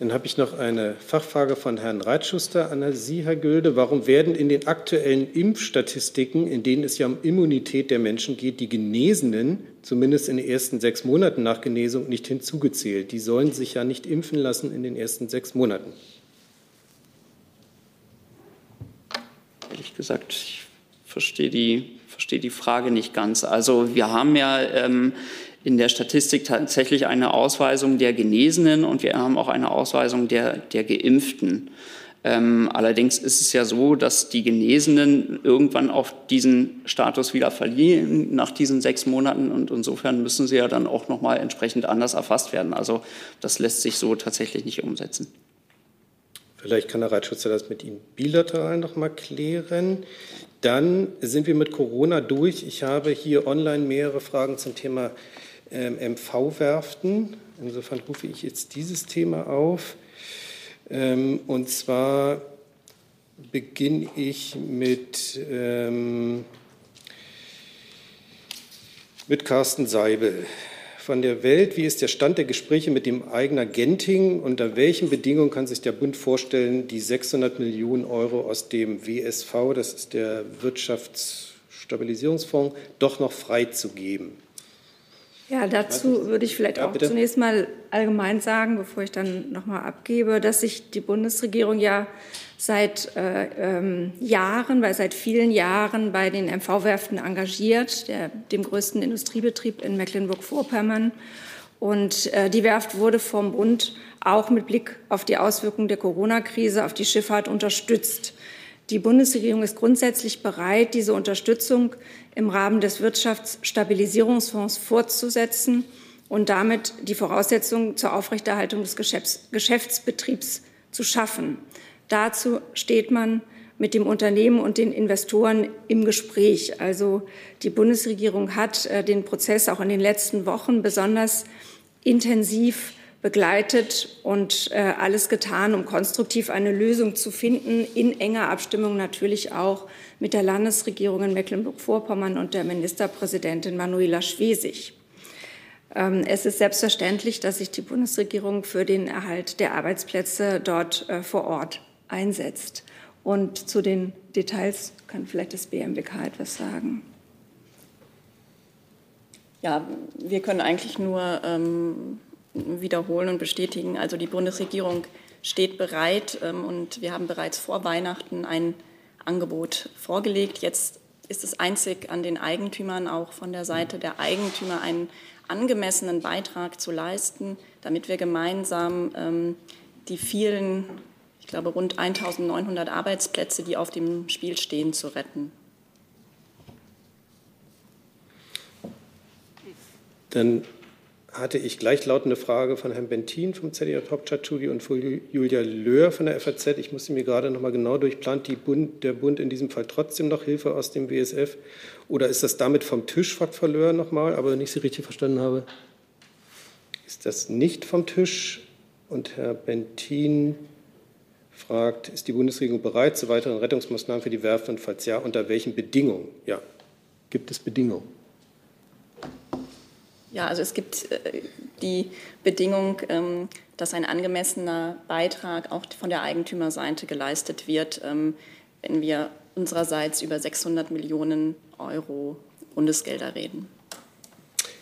Dann habe ich noch eine Fachfrage von Herrn Reitschuster an Sie, Herr Gülde. Warum werden in den aktuellen Impfstatistiken, in denen es ja um Immunität der Menschen geht, die Genesenen, zumindest in den ersten sechs Monaten nach Genesung, nicht hinzugezählt? Die sollen sich ja nicht impfen lassen in den ersten sechs Monaten. Ehrlich gesagt, ich verstehe die verstehe die Frage nicht ganz. Also wir haben ja ähm, in der Statistik tatsächlich eine Ausweisung der Genesenen und wir haben auch eine Ausweisung der, der Geimpften. Ähm, allerdings ist es ja so, dass die Genesenen irgendwann auf diesen Status wieder verlieren nach diesen sechs Monaten und insofern müssen sie ja dann auch nochmal entsprechend anders erfasst werden. Also das lässt sich so tatsächlich nicht umsetzen. Vielleicht kann der Reitschützer das mit Ihnen bilateral noch mal klären. Dann sind wir mit Corona durch. Ich habe hier online mehrere Fragen zum Thema ähm, MV-Werften. Insofern rufe ich jetzt dieses Thema auf. Ähm, und zwar beginne ich mit, ähm, mit Carsten Seibel von der Welt. Wie ist der Stand der Gespräche mit dem Eigner Genting? Unter welchen Bedingungen kann sich der Bund vorstellen, die 600 Millionen Euro aus dem WSV, das ist der Wirtschaftsstabilisierungsfonds, doch noch freizugeben? Ja, dazu würde ich vielleicht ja, auch zunächst mal allgemein sagen, bevor ich dann nochmal abgebe, dass sich die Bundesregierung ja seit äh, ähm, Jahren, weil seit vielen Jahren bei den MV-Werften engagiert, der, dem größten Industriebetrieb in Mecklenburg-Vorpommern. Und äh, die Werft wurde vom Bund auch mit Blick auf die Auswirkungen der Corona-Krise auf die Schifffahrt unterstützt. Die Bundesregierung ist grundsätzlich bereit, diese Unterstützung im Rahmen des Wirtschaftsstabilisierungsfonds fortzusetzen und damit die Voraussetzungen zur Aufrechterhaltung des Geschäfts Geschäftsbetriebs zu schaffen. Dazu steht man mit dem Unternehmen und den Investoren im Gespräch. Also die Bundesregierung hat äh, den Prozess auch in den letzten Wochen besonders intensiv begleitet und äh, alles getan, um konstruktiv eine Lösung zu finden, in enger Abstimmung natürlich auch mit der Landesregierung in Mecklenburg-Vorpommern und der Ministerpräsidentin Manuela Schwesig. Ähm, es ist selbstverständlich, dass sich die Bundesregierung für den Erhalt der Arbeitsplätze dort äh, vor Ort einsetzt. Und zu den Details kann vielleicht das BMWK etwas sagen. Ja, wir können eigentlich nur ähm, wiederholen und bestätigen. Also die Bundesregierung steht bereit ähm, und wir haben bereits vor Weihnachten ein Angebot vorgelegt. Jetzt ist es einzig an den Eigentümern, auch von der Seite der Eigentümer, einen angemessenen Beitrag zu leisten, damit wir gemeinsam ähm, die vielen ich glaube, rund 1900 Arbeitsplätze, die auf dem Spiel stehen, zu retten. Dann hatte ich gleichlautende Frage von Herrn Bentin vom ZDF Hauptstadtstudio und von Julia Löhr von der FAZ. Ich musste mir gerade noch mal genau durchplanen, Bund, der Bund in diesem Fall trotzdem noch Hilfe aus dem WSF? Oder ist das damit vom Tisch, fragt Frau Löhr nochmal, aber wenn ich Sie richtig verstanden habe? Ist das nicht vom Tisch? Und Herr Bentin fragt, ist die Bundesregierung bereit zu weiteren Rettungsmaßnahmen für die Werft und falls ja, unter welchen Bedingungen? Ja, gibt es Bedingungen? Ja, also es gibt äh, die Bedingung, ähm, dass ein angemessener Beitrag auch von der Eigentümerseite geleistet wird, ähm, wenn wir unsererseits über 600 Millionen Euro Bundesgelder reden.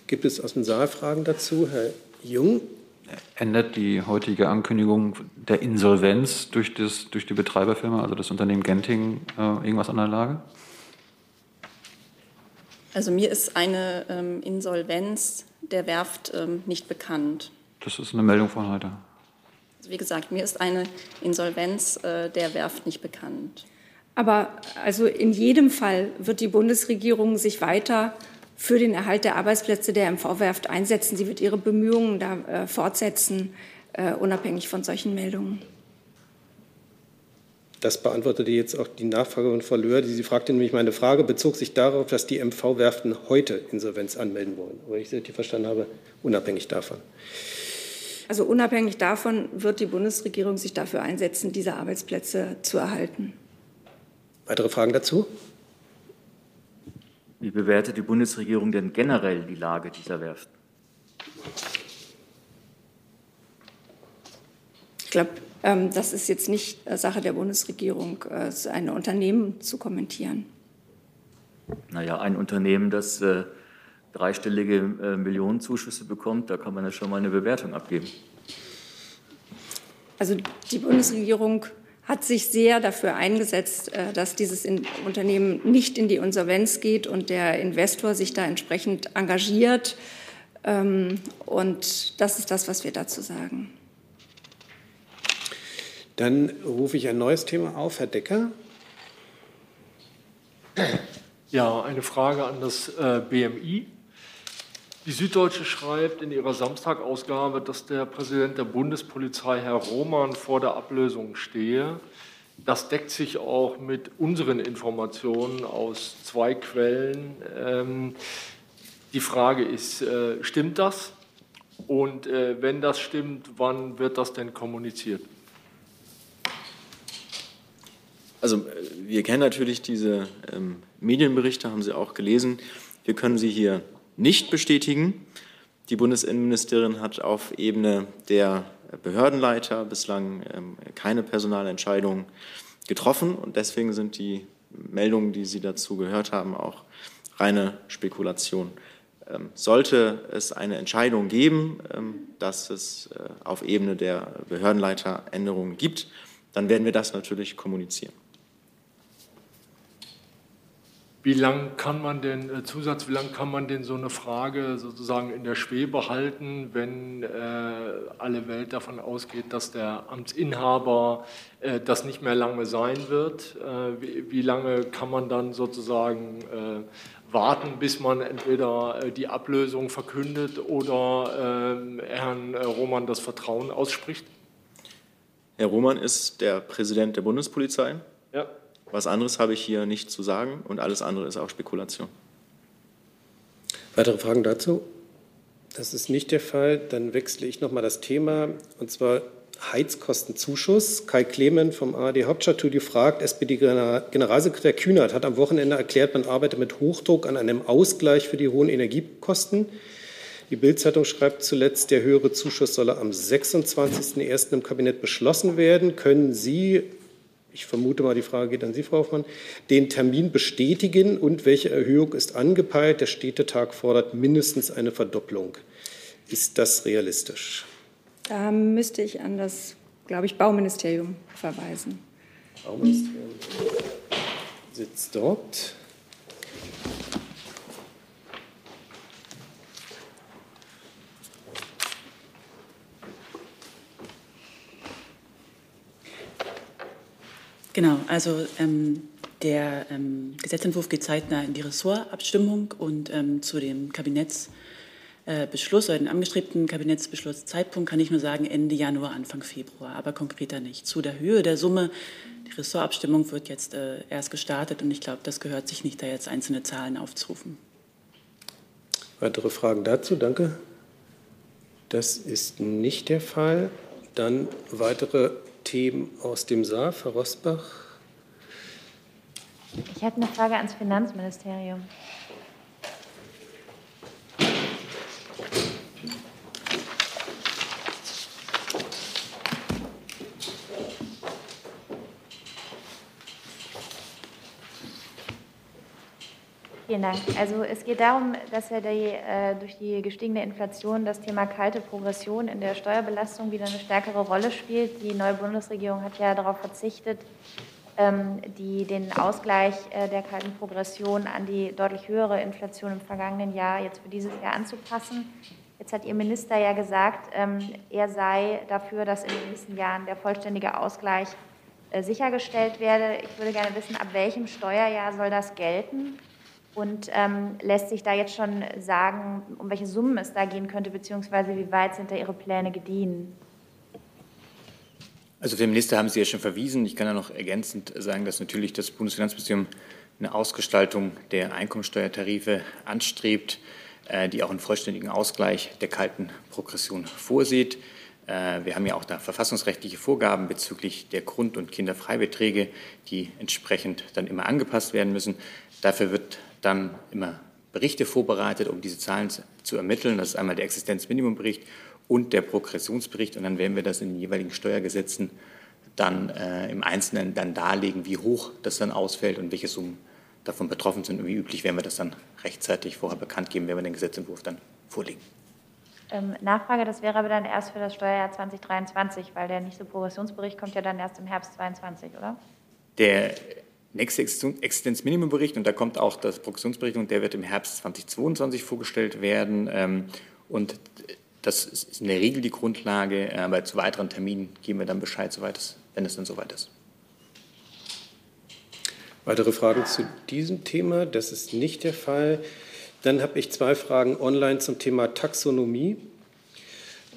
Gibt es aus dem Saal Fragen dazu? Herr Jung? ändert die heutige Ankündigung der Insolvenz durch, das, durch die Betreiberfirma, also das Unternehmen Genting, äh, irgendwas an der Lage? Also mir ist eine ähm, Insolvenz der Werft ähm, nicht bekannt. Das ist eine Meldung von heute. Also wie gesagt, mir ist eine Insolvenz äh, der Werft nicht bekannt. Aber also in jedem Fall wird die Bundesregierung sich weiter für den Erhalt der Arbeitsplätze der MV-Werft einsetzen. Sie wird ihre Bemühungen da äh, fortsetzen, äh, unabhängig von solchen Meldungen. Das beantwortete jetzt auch die Nachfrage von Frau Löhr. Sie fragte nämlich, meine Frage bezog sich darauf, dass die MV-Werften heute Insolvenz anmelden wollen. Aber ich richtig verstanden habe, unabhängig davon. Also unabhängig davon wird die Bundesregierung sich dafür einsetzen, diese Arbeitsplätze zu erhalten. Weitere Fragen dazu? Wie bewertet die Bundesregierung denn generell die Lage dieser Werften? Ich glaube, das ist jetzt nicht äh, Sache der Bundesregierung, äh, ein Unternehmen zu kommentieren. Naja, ein Unternehmen, das äh, dreistellige Millionenzuschüsse bekommt, da kann man ja schon mal eine Bewertung abgeben. Also die Bundesregierung hat sich sehr dafür eingesetzt, dass dieses Unternehmen nicht in die Insolvenz geht und der Investor sich da entsprechend engagiert. Ähm, und das ist das, was wir dazu sagen. Dann rufe ich ein neues Thema auf. Herr Decker. Ja, eine Frage an das äh, BMI. Die Süddeutsche schreibt in ihrer Samstagausgabe, dass der Präsident der Bundespolizei, Herr Roman, vor der Ablösung stehe. Das deckt sich auch mit unseren Informationen aus zwei Quellen. Ähm, die Frage ist, äh, stimmt das? Und äh, wenn das stimmt, wann wird das denn kommuniziert? Also äh, wir kennen natürlich diese ähm, Medienberichte, haben Sie auch gelesen. Wir können sie hier nicht bestätigen. Die Bundesinnenministerin hat auf Ebene der Behördenleiter bislang ähm, keine Personalentscheidung getroffen und deswegen sind die Meldungen, die Sie dazu gehört haben, auch reine Spekulation. Ähm, sollte es eine Entscheidung geben, dass es äh, auf Ebene der Behördenleiter Änderungen gibt, dann werden wir das natürlich kommunizieren. Wie lang kann man denn, äh, Zusatz, wie lang kann man denn so eine Frage sozusagen in der Schwebe halten, wenn äh, alle Welt davon ausgeht, dass der Amtsinhaber äh, das nicht mehr lange sein wird? Äh, wie, wie, lange kann man dann sozusagen äh, warten, bis man entweder äh, die Ablösung verkündet oder ähm, Herrn Roman das Vertrauen ausspricht? Herr Roman ist der Präsident der Bundespolizei. Ja. Was anderes habe ich hier nicht zu sagen und alles andere ist auch Spekulation. Weitere Fragen dazu? Das ist nicht der Fall. Dann wechsle ich noch mal das Thema und zwar Heizkostenzuschuss. Kai Clement vom ARD Hauptstadtstudio fragt, SPD-Generalsekretär Kühnert hat am Wochenende erklärt, man arbeite mit Hochdruck an einem Ausgleich für die hohen Energiekosten. Die Bild-Zeitung schreibt zuletzt, der höhere Zuschuss solle am 26.01. im Kabinett beschlossen werden. Können Sie ich vermute mal, die Frage geht an Sie, Frau Hoffmann, den Termin bestätigen und welche Erhöhung ist angepeilt? Der Städtetag fordert mindestens eine Verdopplung. Ist das realistisch? Da müsste ich an das, glaube ich, Bauministerium verweisen. Bauministerium sitzt dort. Genau, also ähm, der ähm, Gesetzentwurf geht zeitnah in die Ressortabstimmung und ähm, zu dem Kabinettsbeschluss äh, oder den angestrebten Kabinettsbeschlusszeitpunkt kann ich nur sagen Ende Januar, Anfang Februar, aber konkreter nicht. Zu der Höhe der Summe, die Ressortabstimmung wird jetzt äh, erst gestartet und ich glaube, das gehört sich nicht, da jetzt einzelne Zahlen aufzurufen. Weitere Fragen dazu? Danke. Das ist nicht der Fall. Dann weitere Themen aus dem Saal. Frau Rosbach. Ich habe eine Frage ans Finanzministerium. Vielen Dank. Also es geht darum, dass ja die, äh, durch die gestiegene Inflation das Thema kalte Progression in der Steuerbelastung wieder eine stärkere Rolle spielt. Die neue Bundesregierung hat ja darauf verzichtet, ähm, die, den Ausgleich äh, der kalten Progression an die deutlich höhere Inflation im vergangenen Jahr jetzt für dieses Jahr anzupassen. Jetzt hat Ihr Minister ja gesagt, ähm, er sei dafür, dass in den nächsten Jahren der vollständige Ausgleich äh, sichergestellt werde. Ich würde gerne wissen, ab welchem Steuerjahr soll das gelten? Und ähm, lässt sich da jetzt schon sagen, um welche Summen es da gehen könnte, beziehungsweise wie weit sind da Ihre Pläne gediehen? Also für den Minister haben Sie ja schon verwiesen. Ich kann ja noch ergänzend sagen, dass natürlich das Bundesfinanzministerium eine Ausgestaltung der Einkommensteuertarife anstrebt, äh, die auch einen vollständigen Ausgleich der kalten Progression vorsieht. Äh, wir haben ja auch da verfassungsrechtliche Vorgaben bezüglich der Grund- und Kinderfreibeträge, die entsprechend dann immer angepasst werden müssen. Dafür wird dann immer Berichte vorbereitet, um diese Zahlen zu ermitteln. Das ist einmal der Existenzminimumbericht und der Progressionsbericht. Und dann werden wir das in den jeweiligen Steuergesetzen dann äh, im Einzelnen dann darlegen, wie hoch das dann ausfällt und welche Summen davon betroffen sind. Und wie üblich werden wir das dann rechtzeitig vorher bekannt geben, wenn wir den Gesetzentwurf dann vorlegen. Ähm, Nachfrage, das wäre aber dann erst für das Steuerjahr 2023, weil der nächste Progressionsbericht kommt ja dann erst im Herbst 2022, oder? Der nächste Existenzminimumbericht, und da kommt auch das Progressionsbericht, und der wird im Herbst 2022 vorgestellt werden. Ähm, und das ist in der Regel die Grundlage, aber zu weiteren Terminen geben wir dann Bescheid, soweit es, wenn es dann soweit ist. Weitere Fragen zu diesem Thema? Das ist nicht der Fall. Dann habe ich zwei Fragen online zum Thema Taxonomie.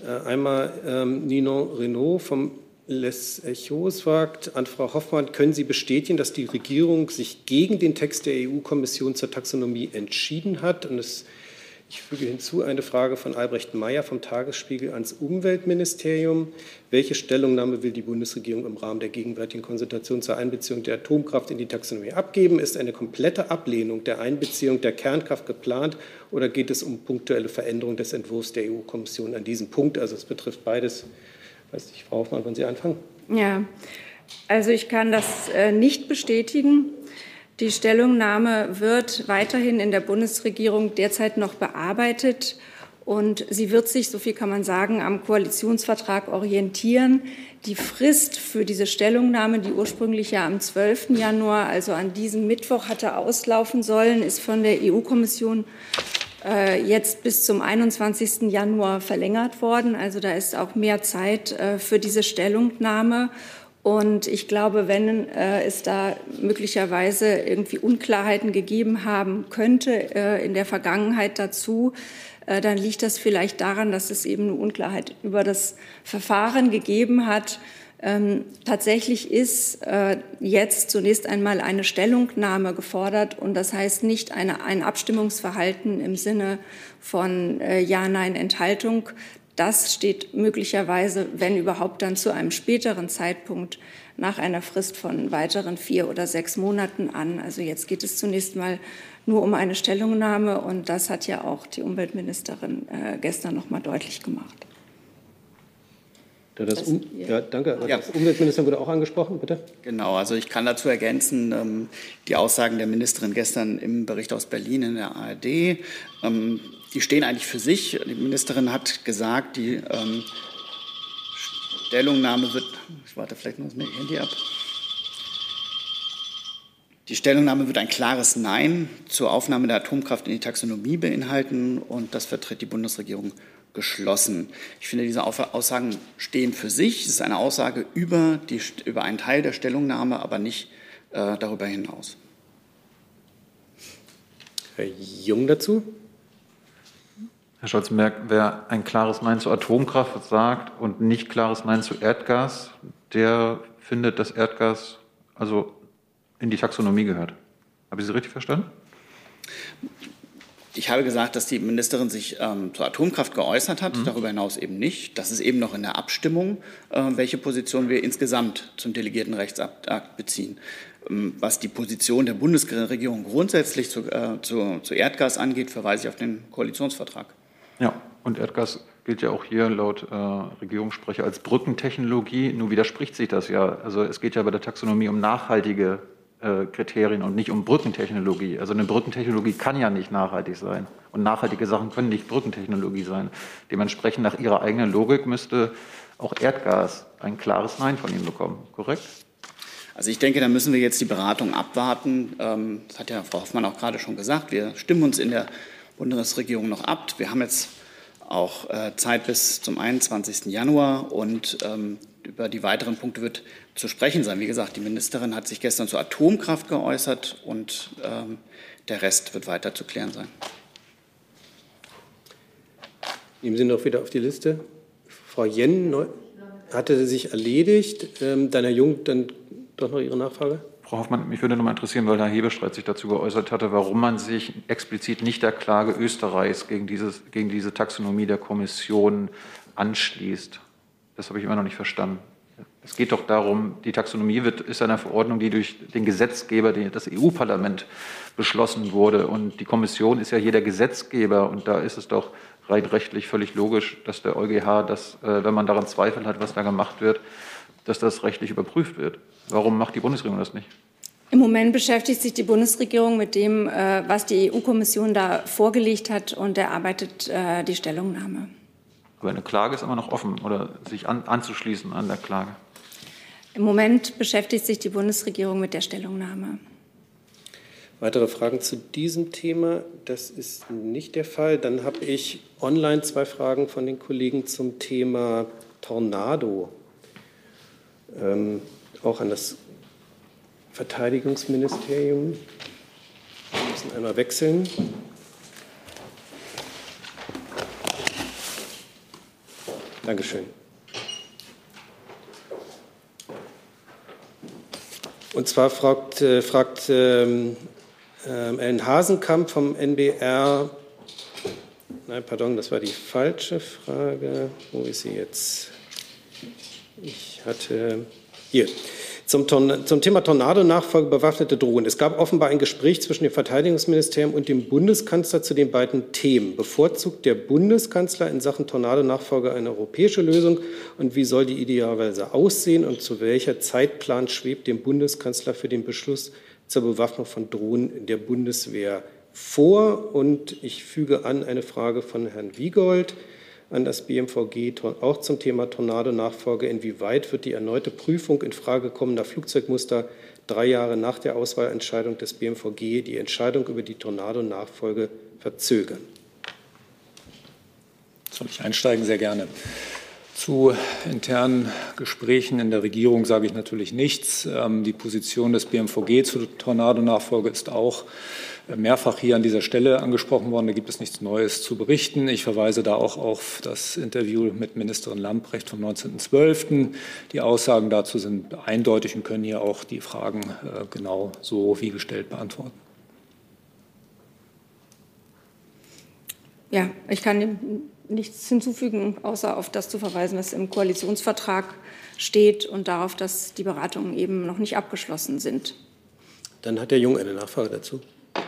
Äh, einmal ähm, Nino Renault vom Les Echos fragt an Frau Hoffmann, können Sie bestätigen, dass die Regierung sich gegen den Text der EU-Kommission zur Taxonomie entschieden hat? Und es ich füge hinzu eine Frage von Albrecht Meyer vom Tagesspiegel ans Umweltministerium. Welche Stellungnahme will die Bundesregierung im Rahmen der gegenwärtigen Konsultation zur Einbeziehung der Atomkraft in die Taxonomie abgeben? Ist eine komplette Ablehnung der Einbeziehung der Kernkraft geplant oder geht es um punktuelle Veränderung des Entwurfs der EU-Kommission an diesem Punkt? Also es betrifft beides. Weiß nicht, Frau Hoffmann, wollen Sie anfangen? Ja, also ich kann das äh, nicht bestätigen. Die Stellungnahme wird weiterhin in der Bundesregierung derzeit noch bearbeitet. Und sie wird sich, so viel kann man sagen, am Koalitionsvertrag orientieren. Die Frist für diese Stellungnahme, die ursprünglich ja am 12. Januar, also an diesem Mittwoch hatte auslaufen sollen, ist von der EU-Kommission jetzt bis zum 21. Januar verlängert worden. Also da ist auch mehr Zeit äh, für diese Stellungnahme. Und ich glaube, wenn äh, es da möglicherweise irgendwie Unklarheiten gegeben haben könnte äh, in der Vergangenheit dazu, äh, dann liegt das vielleicht daran, dass es eben eine Unklarheit über das Verfahren gegeben hat. Ähm, tatsächlich ist äh, jetzt zunächst einmal eine Stellungnahme gefordert und das heißt nicht eine, ein Abstimmungsverhalten im Sinne von äh, Ja, Nein, Enthaltung. Das steht möglicherweise, wenn überhaupt, dann zu einem späteren Zeitpunkt nach einer Frist von weiteren vier oder sechs Monaten an. Also jetzt geht es zunächst mal nur um eine Stellungnahme und das hat ja auch die Umweltministerin äh, gestern noch mal deutlich gemacht. Das, um, ja, danke. Ja. Das Umweltminister wurde auch angesprochen, bitte. Genau, also ich kann dazu ergänzen, ähm, die Aussagen der Ministerin gestern im Bericht aus Berlin in der ARD. Ähm, die stehen eigentlich für sich. Die Ministerin hat gesagt, die ähm, Stellungnahme wird, ich warte vielleicht noch das Handy ab. Die Stellungnahme wird ein klares Nein zur Aufnahme der Atomkraft in die Taxonomie beinhalten und das vertritt die Bundesregierung geschlossen. Ich finde, diese Aussagen stehen für sich. Es ist eine Aussage über, die, über einen Teil der Stellungnahme, aber nicht äh, darüber hinaus. Herr Jung dazu? Herr Scholzenberg, wer ein klares Nein zu Atomkraft sagt und nicht klares Nein zu Erdgas, der findet, dass Erdgas also in die Taxonomie gehört. Habe ich Sie richtig verstanden? Ich habe gesagt, dass die Ministerin sich ähm, zur Atomkraft geäußert hat, mhm. darüber hinaus eben nicht. Das ist eben noch in der Abstimmung, äh, welche Position wir insgesamt zum delegierten Rechtsakt beziehen. Ähm, was die Position der Bundesregierung grundsätzlich zu, äh, zu, zu Erdgas angeht, verweise ich auf den Koalitionsvertrag. Ja, und Erdgas gilt ja auch hier laut äh, Regierungssprecher als Brückentechnologie. Nun widerspricht sich das ja. Also es geht ja bei der Taxonomie um nachhaltige Kriterien und nicht um Brückentechnologie. Also eine Brückentechnologie kann ja nicht nachhaltig sein. Und nachhaltige Sachen können nicht Brückentechnologie sein. Dementsprechend nach Ihrer eigenen Logik müsste auch Erdgas ein klares Nein von Ihnen bekommen. Korrekt? Also ich denke, da müssen wir jetzt die Beratung abwarten. Ähm, das hat ja Frau Hoffmann auch gerade schon gesagt. Wir stimmen uns in der Bundesregierung noch ab. Wir haben jetzt auch äh, Zeit bis zum 21. Januar und ähm, über die weiteren Punkte wird zu sprechen sein. Wie gesagt, die Ministerin hat sich gestern zur Atomkraft geäußert und ähm, der Rest wird weiter zu klären sein. Nehmen Sie noch wieder auf die Liste. Frau Jen hatte sich erledigt. Ähm, dann Herr Jung, dann doch noch Ihre Nachfrage. Frau Hoffmann, mich würde noch mal interessieren, weil Herr Hebestreit sich dazu geäußert hatte, warum man sich explizit nicht der Klage Österreichs gegen, dieses, gegen diese Taxonomie der Kommission anschließt. Das habe ich immer noch nicht verstanden. Es geht doch darum, die Taxonomie wird, ist eine Verordnung, die durch den Gesetzgeber, das EU-Parlament, beschlossen wurde. Und die Kommission ist ja hier der Gesetzgeber. Und da ist es doch rein rechtlich völlig logisch, dass der EuGH, das, äh, wenn man daran Zweifel hat, was da gemacht wird, dass das rechtlich überprüft wird. Warum macht die Bundesregierung das nicht? Im Moment beschäftigt sich die Bundesregierung mit dem, äh, was die EU-Kommission da vorgelegt hat und erarbeitet äh, die Stellungnahme. Aber eine Klage ist immer noch offen oder sich an, anzuschließen an der Klage. Im Moment beschäftigt sich die Bundesregierung mit der Stellungnahme. Weitere Fragen zu diesem Thema? Das ist nicht der Fall. Dann habe ich online zwei Fragen von den Kollegen zum Thema Tornado. Ähm, auch an das Verteidigungsministerium. Wir müssen einmal wechseln. Dankeschön. Und zwar fragt, äh, fragt ähm, äh, Ellen Hasenkamp vom NBR, nein, pardon, das war die falsche Frage. Wo ist sie jetzt? Ich hatte hier. Zum, zum, Thema Tornado-Nachfolge bewaffnete Drohnen. Es gab offenbar ein Gespräch zwischen dem Verteidigungsministerium und dem Bundeskanzler zu den beiden Themen. Bevorzugt der Bundeskanzler in Sachen Tornado-Nachfolge eine europäische Lösung und wie soll die idealerweise aussehen und zu welcher Zeitplan schwebt dem Bundeskanzler für den Beschluss zur Bewaffnung von Drohnen der Bundeswehr vor? Und ich füge an eine Frage von Herrn Wiegold an das BMVG, auch zum Thema Tornado-Nachfolge. Inwieweit wird die erneute Prüfung in Frage kommender Flugzeugmuster drei Jahre nach der Auswahlentscheidung des BMVG die Entscheidung über die Tornado-Nachfolge verzögern? Soll ich einsteigen? Sehr gerne. Zu internen Gesprächen in der Regierung sage ich natürlich nichts. Ähm, die Position des BMVG zur Tornado-Nachfolge ist auch mehrfach hier an dieser Stelle angesprochen worden. Da gibt es nichts Neues zu berichten. Ich verweise da auch auf das Interview mit Ministerin Lamprecht vom 19.12. Die Aussagen dazu sind eindeutig und können hier auch die Fragen äh, genau so wie gestellt beantworten. Ja, ich kann dem nichts hinzufügen, außer auf das zu verweisen, was im Koalitionsvertrag steht und darauf, dass die Beratungen eben noch nicht abgeschlossen sind. Dann hat der Jung eine Nachfrage dazu.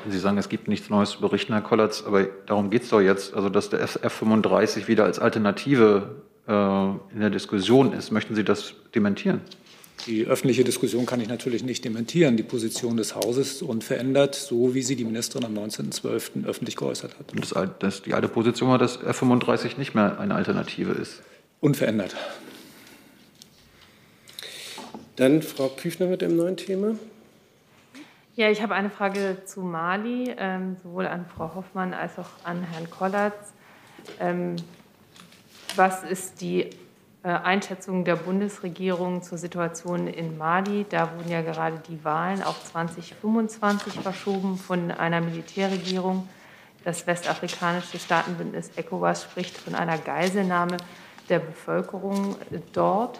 Sie sagen, es gibt nichts Neues zu berichten, Herr Kollatz, aber darum geht es doch jetzt, also dass der F-35 wieder als Alternative äh, in der Diskussion ist. Möchten Sie das dementieren? Die öffentliche Diskussion kann ich natürlich nicht dementieren. Die Position des Hauses ist unverändert, so wie sie die Ministerin am 19.12. öffentlich geäußert hat. Und das, das, die alte Position war, dass F-35 nicht mehr eine Alternative ist? Unverändert. Dann Frau Küchner mit dem neuen Thema. Ja, ich habe eine Frage zu Mali, ähm, sowohl an Frau Hoffmann als auch an Herrn Kollatz. Ähm, was ist die äh, Einschätzung der Bundesregierung zur Situation in Mali? Da wurden ja gerade die Wahlen auf 2025 verschoben von einer Militärregierung. Das westafrikanische Staatenbündnis ECOWAS spricht von einer Geiselnahme der Bevölkerung dort.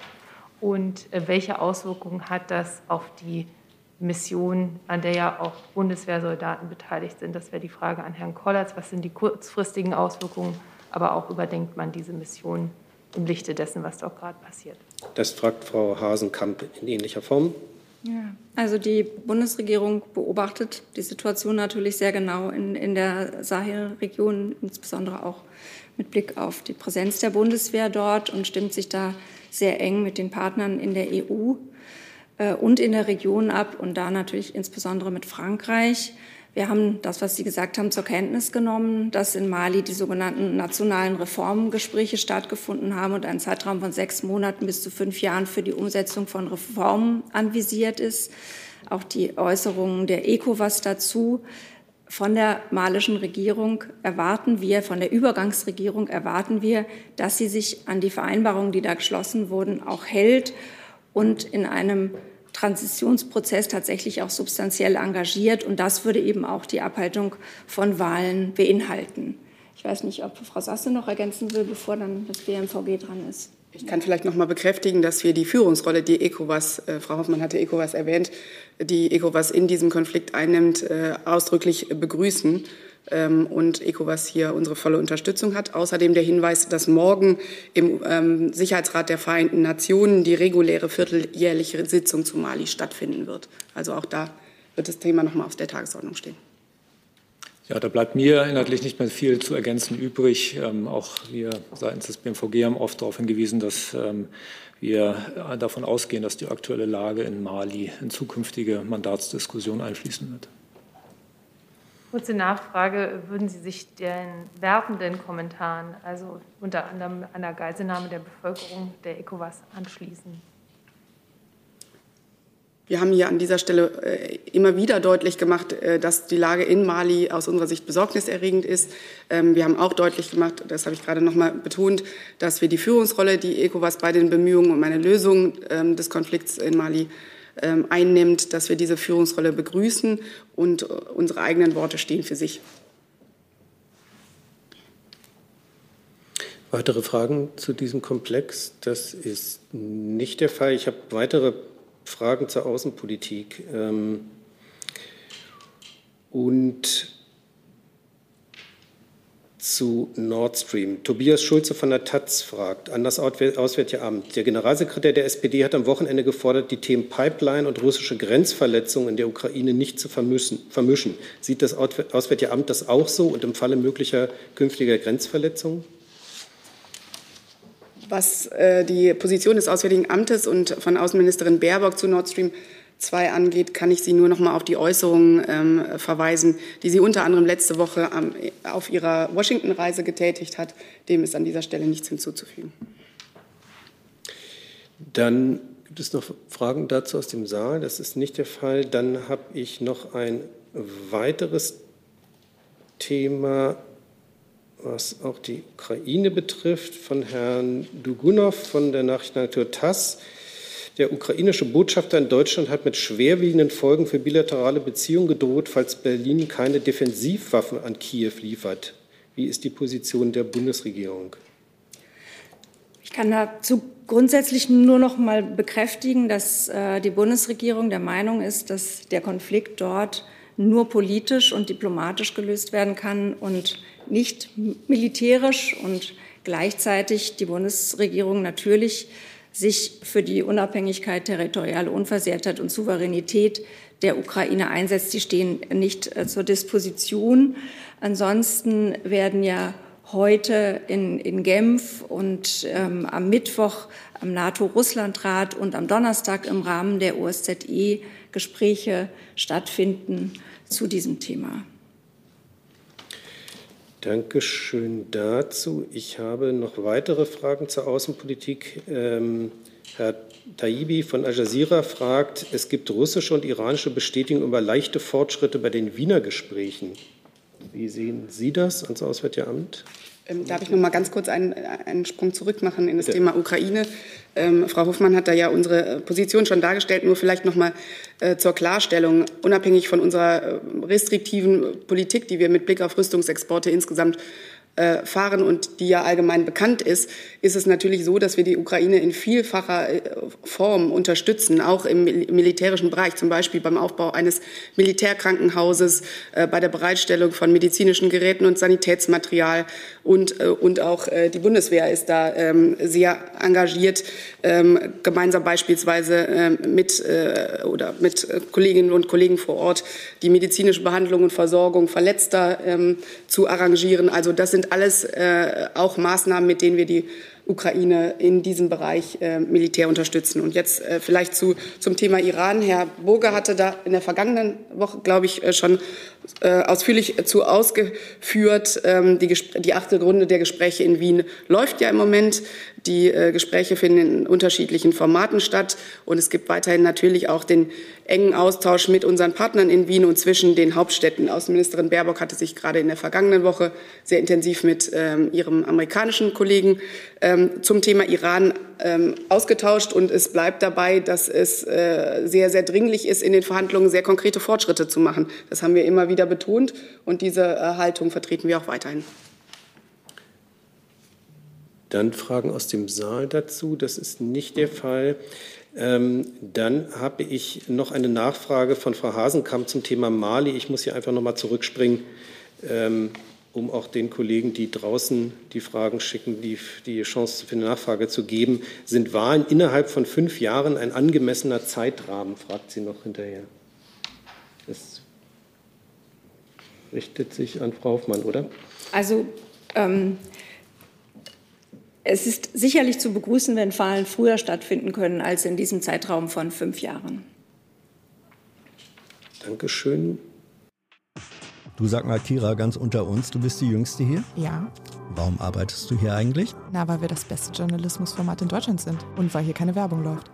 Und äh, welche Auswirkungen hat das auf die Mission, an der ja auch Bundeswehrsoldaten beteiligt sind. Das wäre die Frage an Herrn Kollatz. Was sind die kurzfristigen Auswirkungen? Aber auch überdenkt man diese Mission im Lichte dessen, was dort gerade passiert? Das fragt Frau Hasenkamp in ähnlicher Form. Ja, also die Bundesregierung beobachtet die Situation natürlich sehr genau in, in der Sahelregion, insbesondere auch mit Blick auf die Präsenz der Bundeswehr dort und stimmt sich da sehr eng mit den Partnern in der EU äh, und in der Region ab und da natürlich insbesondere mit Frankreich. Wir haben das, was Sie gesagt haben, zur Kenntnis genommen, dass in Mali die sogenannten nationalen Reformgespräche stattgefunden haben und ein Zeitraum von sechs Monaten bis zu fünf Jahren für die Umsetzung von Reformen anvisiert ist. Auch die Äußerungen der ECOWAS dazu. Von der malischen Regierung erwarten wir, von der Übergangsregierung erwarten wir, dass sie sich an die Vereinbarungen, die da geschlossen wurden, auch hält und in einem Transitionsprozess tatsächlich auch substanziell engagiert. Und das würde eben auch die Abhaltung von Wahlen beinhalten. Ich weiß nicht, ob Frau Sasse noch ergänzen will, bevor dann das BMVG dran ist. Ich kann vielleicht noch mal bekräftigen, dass wir die Führungsrolle, die ECOWAS, äh, Frau Hoffmann hatte ECOWAS erwähnt, die ECOWAS in diesem Konflikt einnimmt, äh, ausdrücklich begrüßen und ECOWAS hier unsere volle Unterstützung hat. Außerdem der Hinweis, dass morgen im ähm, Sicherheitsrat der Vereinten Nationen die reguläre vierteljährliche Sitzung zu Mali stattfinden wird. Also auch da wird das Thema noch mal auf der Tagesordnung stehen. Ja, da bleibt mir inhaltlich nicht mehr viel zu ergänzen übrig. Ähm, auch wir seitens des BMVG haben oft darauf hingewiesen, dass ähm, wir davon ausgehen, dass die aktuelle Lage in Mali in zukünftige Mandatsdiskussionen einfließen wird. Kurze Nachfrage, würden Sie sich den wertenden Kommentaren, also unter anderem einer Geiselnahme der Bevölkerung der ECOWAS, anschließen? Wir haben hier an dieser Stelle äh, immer wieder deutlich gemacht, äh, dass die Lage in Mali aus unserer Sicht besorgniserregend ist. Ähm, wir haben auch deutlich gemacht, das habe ich gerade noch mal betont, dass wir die Führungsrolle, die ECOWAS bei den Bemühungen um eine Lösung ähm, des Konflikts in Mali einnimmt, dass wir diese Führungsrolle begrüßen und äh, unsere eigenen Worte stehen für sich. Weitere Fragen zu diesem Komplex? Das ist nicht der Fall. Ich habe weitere Fragen zur Außenpolitik. Ähm, und zu Nord Stream. Tobias Schulze von der Taz fragt an das Auswärtige Amt. Der Generalsekretär der SPD hat am Wochenende gefordert, die Themen Pipeline und russische Grenzverletzungen in der Ukraine nicht zu vermischen. Sieht das Auswärtige Amt das auch so und im Falle möglicher künftiger Grenzverletzungen? Was äh, die Position des Auswärtigen Amtes und von Außenministerin Baerbock zu Nord Stream 2 angeht, kann ich Sie nur noch mal auf die Äußerungen ähm, verweisen, die sie unter anderem letzte Woche am, auf ihrer Washington-Reise getätigt hat. Dem ist an dieser Stelle nichts hinzuzufügen. Dann gibt es noch Fragen dazu aus dem Saal. Das ist nicht der Fall. Dann habe ich noch ein weiteres Thema, was auch die Ukraine betrifft, von Herrn Dugunov von der Nachrichtenagentur TASS. Der ukrainische Botschafter in Deutschland hat mit schwerwiegenden Folgen für bilaterale Beziehungen gedroht, falls Berlin keine Defensivwaffen an Kiew liefert. Wie ist die Position der Bundesregierung? Ich kann dazu grundsätzlich nur noch mal bekräftigen, dass äh, die Bundesregierung der Meinung ist, dass der Konflikt dort nur politisch und diplomatisch gelöst werden kann und nicht militärisch und gleichzeitig die Bundesregierung natürlich sich für die Unabhängigkeit, territoriale Unversehrtheit und Souveränität der Ukraine einsetzt. Die stehen nicht äh, zur Disposition. Ansonsten werden ja heute in, in Genf und ähm, am Mittwoch am NATO-Russland-Rat und am Donnerstag im Rahmen der OSZE Gespräche stattfinden zu diesem Thema. Dankeschön dazu. Ich habe noch weitere Fragen zur Außenpolitik. Ähm, Herr Taibi von Al Jazeera fragt, es gibt russische und iranische Bestätigungen über leichte Fortschritte bei den Wiener Gesprächen. Wie sehen Sie das ans Auswärtige Amt? Ähm, darf ich noch mal ganz kurz einen, einen Sprung zurück machen in das Bitte. Thema Ukraine? Ähm, Frau Hofmann hat da ja unsere äh, Position schon dargestellt, nur vielleicht noch mal äh, zur Klarstellung. Unabhängig von unserer äh, restriktiven Politik, die wir mit Blick auf Rüstungsexporte insgesamt äh, fahren und die ja allgemein bekannt ist, ist es natürlich so, dass wir die Ukraine in vielfacher äh, Form unterstützen, auch im militärischen Bereich, zum Beispiel beim Aufbau eines Militärkrankenhauses, äh, bei der Bereitstellung von medizinischen Geräten und Sanitätsmaterial und, und auch die Bundeswehr ist da ähm, sehr engagiert, ähm, gemeinsam beispielsweise ähm, mit, oder mit Kolleginnen und Kollegen vor Ort die medizinische Behandlung und Versorgung Verletzter zu arrangieren. Also das sind alles äh, auch Maßnahmen, mit denen wir die Ukraine in diesem Bereich äh, Militär unterstützen. Und jetzt äh, vielleicht zu, zum Thema Iran. Herr Burger hatte da in der vergangenen Woche, glaube ich, äh, schon äh, ausführlich zu ausgeführt. Ähm, die, die achte Runde der Gespräche in Wien läuft ja im Moment. Die äh, Gespräche finden in unterschiedlichen Formaten statt. Und es gibt weiterhin natürlich auch den engen Austausch mit unseren Partnern in Wien und zwischen den Hauptstädten. Außenministerin Baerbock hatte sich gerade in der vergangenen Woche sehr intensiv mit ähm, ihrem amerikanischen Kollegen ähm, zum Thema Iran ähm, ausgetauscht. Und es bleibt dabei, dass es äh, sehr, sehr dringlich ist, in den Verhandlungen sehr konkrete Fortschritte zu machen. Das haben wir immer wieder betont und diese äh, Haltung vertreten wir auch weiterhin. Dann Fragen aus dem Saal dazu. Das ist nicht der Fall. Ähm, dann habe ich noch eine Nachfrage von Frau Hasenkamp zum Thema Mali. Ich muss hier einfach noch mal zurückspringen, ähm, um auch den Kollegen, die draußen die Fragen schicken, die, die Chance für eine Nachfrage zu geben. Sind Wahlen innerhalb von fünf Jahren ein angemessener Zeitrahmen? fragt sie noch hinterher. Das richtet sich an Frau Hoffmann, oder? Also ähm, es ist sicherlich zu begrüßen, wenn Wahlen früher stattfinden können als in diesem Zeitraum von fünf Jahren. Dankeschön. Du sag mal, Kira, ganz unter uns, du bist die Jüngste hier? Ja. Warum arbeitest du hier eigentlich? Na, weil wir das beste Journalismusformat in Deutschland sind und weil hier keine Werbung läuft.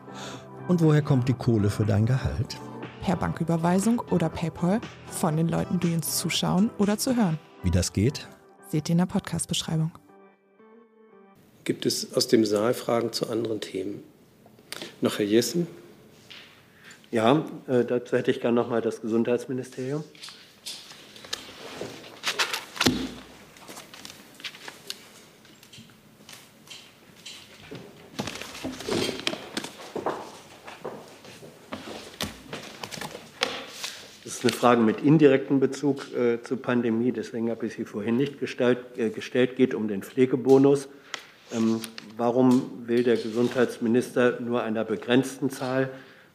Und woher kommt die Kohle für dein Gehalt? Per Banküberweisung oder PayPal von den Leuten, die uns zuschauen oder zu hören. Wie das geht? Seht ihr in der Podcast-Beschreibung. Gibt es aus dem Saal Fragen zu anderen Themen? Noch Herr Jessen? Ja, äh, dazu hätte ich gerne noch mal das Gesundheitsministerium. Eine Frage mit indirektem Bezug äh, zur Pandemie, deswegen habe ich sie vorhin nicht gestellt. Äh, gestellt geht um den Pflegebonus. Ähm, warum will der Gesundheitsminister nur einer begrenzten Zahl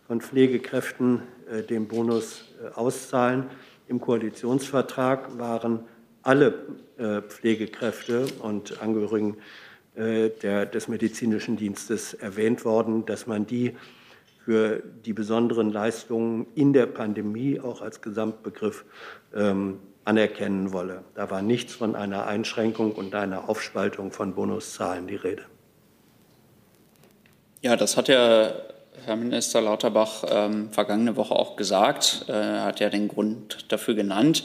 von Pflegekräften äh, den Bonus äh, auszahlen? Im Koalitionsvertrag waren alle äh, Pflegekräfte und Angehörigen äh, der, des medizinischen Dienstes erwähnt worden, dass man die für die besonderen Leistungen in der Pandemie auch als Gesamtbegriff ähm, anerkennen wolle. Da war nichts von einer Einschränkung und einer Aufspaltung von Bonuszahlen die Rede. Ja, das hat ja Herr Minister Lauterbach ähm, vergangene Woche auch gesagt. Äh, hat ja den Grund dafür genannt.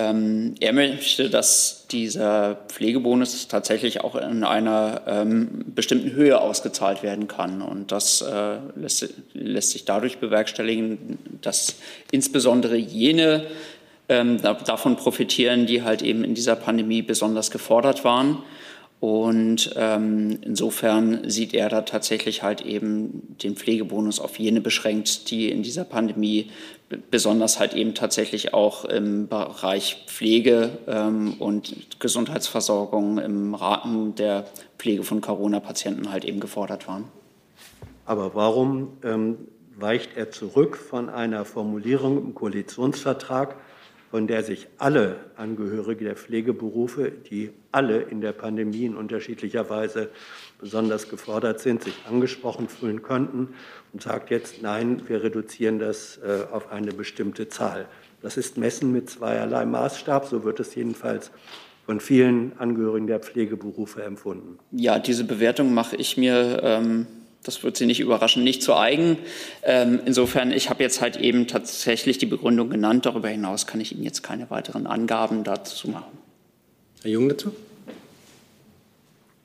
Ähm, er möchte, dass dieser Pflegebonus tatsächlich auch in einer ähm, bestimmten Höhe ausgezahlt werden kann. Und das äh, lässt, lässt, sich dadurch bewerkstelligen, dass insbesondere jene ähm, davon profitieren, die halt eben in dieser Pandemie besonders gefordert waren. Und ähm, insofern sieht er da tatsächlich halt eben den Pflegebonus auf jene beschränkt, die in dieser Pandemie besonders halt eben tatsächlich auch im Bereich Pflege ähm, und Gesundheitsversorgung im Rahmen der Pflege von Corona-Patienten halt eben gefordert waren. Aber warum ähm, weicht er zurück von einer Formulierung im Koalitionsvertrag, von der sich alle Angehörige der Pflegeberufe, die alle in der Pandemie in unterschiedlicher Weise besonders gefordert sind, sich angesprochen fühlen könnten und sagt jetzt, nein, wir reduzieren das äh, auf eine bestimmte Zahl. Das ist Messen mit zweierlei Maßstab, so wird es jedenfalls von vielen Angehörigen der Pflegeberufe empfunden. Ja, diese Bewertung mache ich mir ähm, das wird Sie nicht überraschen, nicht zu eigen. Ähm, insofern, ich habe jetzt halt eben tatsächlich die Begründung genannt. Darüber hinaus kann ich Ihnen jetzt keine weiteren Angaben dazu machen. Herr Jung dazu?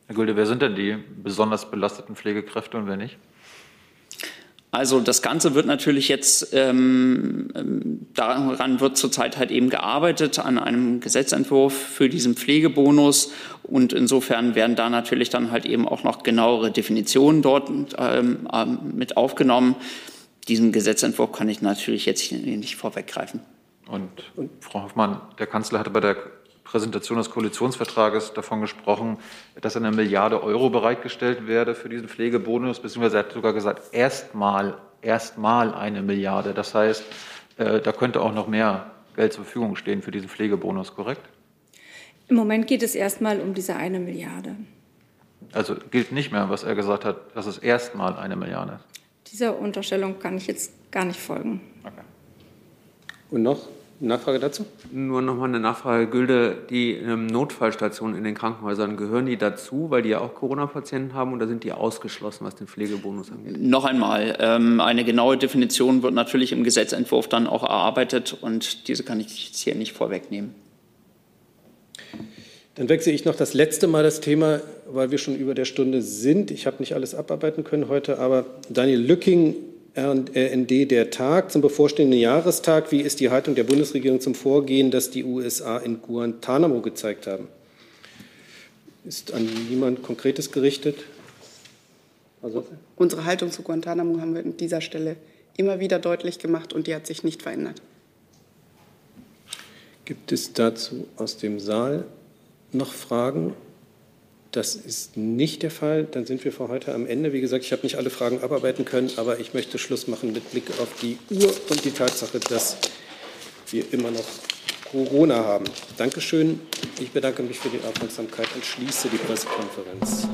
Herr Gulde, wer sind denn die besonders belasteten Pflegekräfte und wer nicht? Also das Ganze wird natürlich jetzt, ähm, daran wird zurzeit halt eben gearbeitet, an einem Gesetzentwurf für diesen Pflegebonus. Und insofern werden da natürlich dann halt eben auch noch genauere Definitionen dort ähm, ähm mit aufgenommen. Diesen Gesetzentwurf kann ich natürlich jetzt nicht vorweggreifen. Und, und Frau Hoffmann, der Kanzler hatte bei der Präsentation des Koalitionsvertrages davon gesprochen, dass eine Milliarde Euro bereitgestellt werde für diesen Pflegebonus, beziehungsweise er hat sogar gesagt, erstmal, erstmal eine Milliarde. Das heißt, äh, da könnte auch noch mehr Geld zur Verfügung stehen für diesen Pflegebonus, korrekt? Im Moment geht es erstmal um diese eine Milliarde. Also gilt nicht mehr, was er gesagt hat, dass es erstmal eine Milliarde. Dieser Unterstellung kann ich jetzt gar nicht folgen. Und noch Nachfrage dazu? Nur noch mal eine Nachfrage, Gülde. Die ähm, Notfallstationen in den Krankenhäusern, gehören die dazu, weil die ja auch Corona-Patienten haben oder sind die ausgeschlossen, was den Pflegebonus angeht? Noch einmal, ähm, eine genaue Definition wird natürlich im Gesetzentwurf dann auch erarbeitet und diese kann ich jetzt hier nicht vorwegnehmen. Dann wechsle ich noch das letzte Mal das Thema, weil wir schon über der Stunde sind. Ich habe nicht alles abarbeiten können heute, aber Daniel Lücking, RND, der Tag zum bevorstehenden Jahrestag. Wie ist die Haltung der Bundesregierung zum Vorgehen, das die USA in Guantanamo gezeigt haben? Ist an niemand Konkretes gerichtet? Also? Unsere Haltung zu Guantanamo haben wir an dieser Stelle immer wieder deutlich gemacht und die hat sich nicht verändert. Gibt es dazu aus dem Saal noch Fragen? Das ist nicht der Fall. Dann sind wir für heute am Ende. Wie gesagt, ich habe nicht alle Fragen abarbeiten können, aber ich möchte Schluss machen mit Blick auf die Uhr und die Tatsache, dass wir immer noch Corona haben. Dankeschön. Ich bedanke mich für die Aufmerksamkeit und schließe die Pressekonferenz.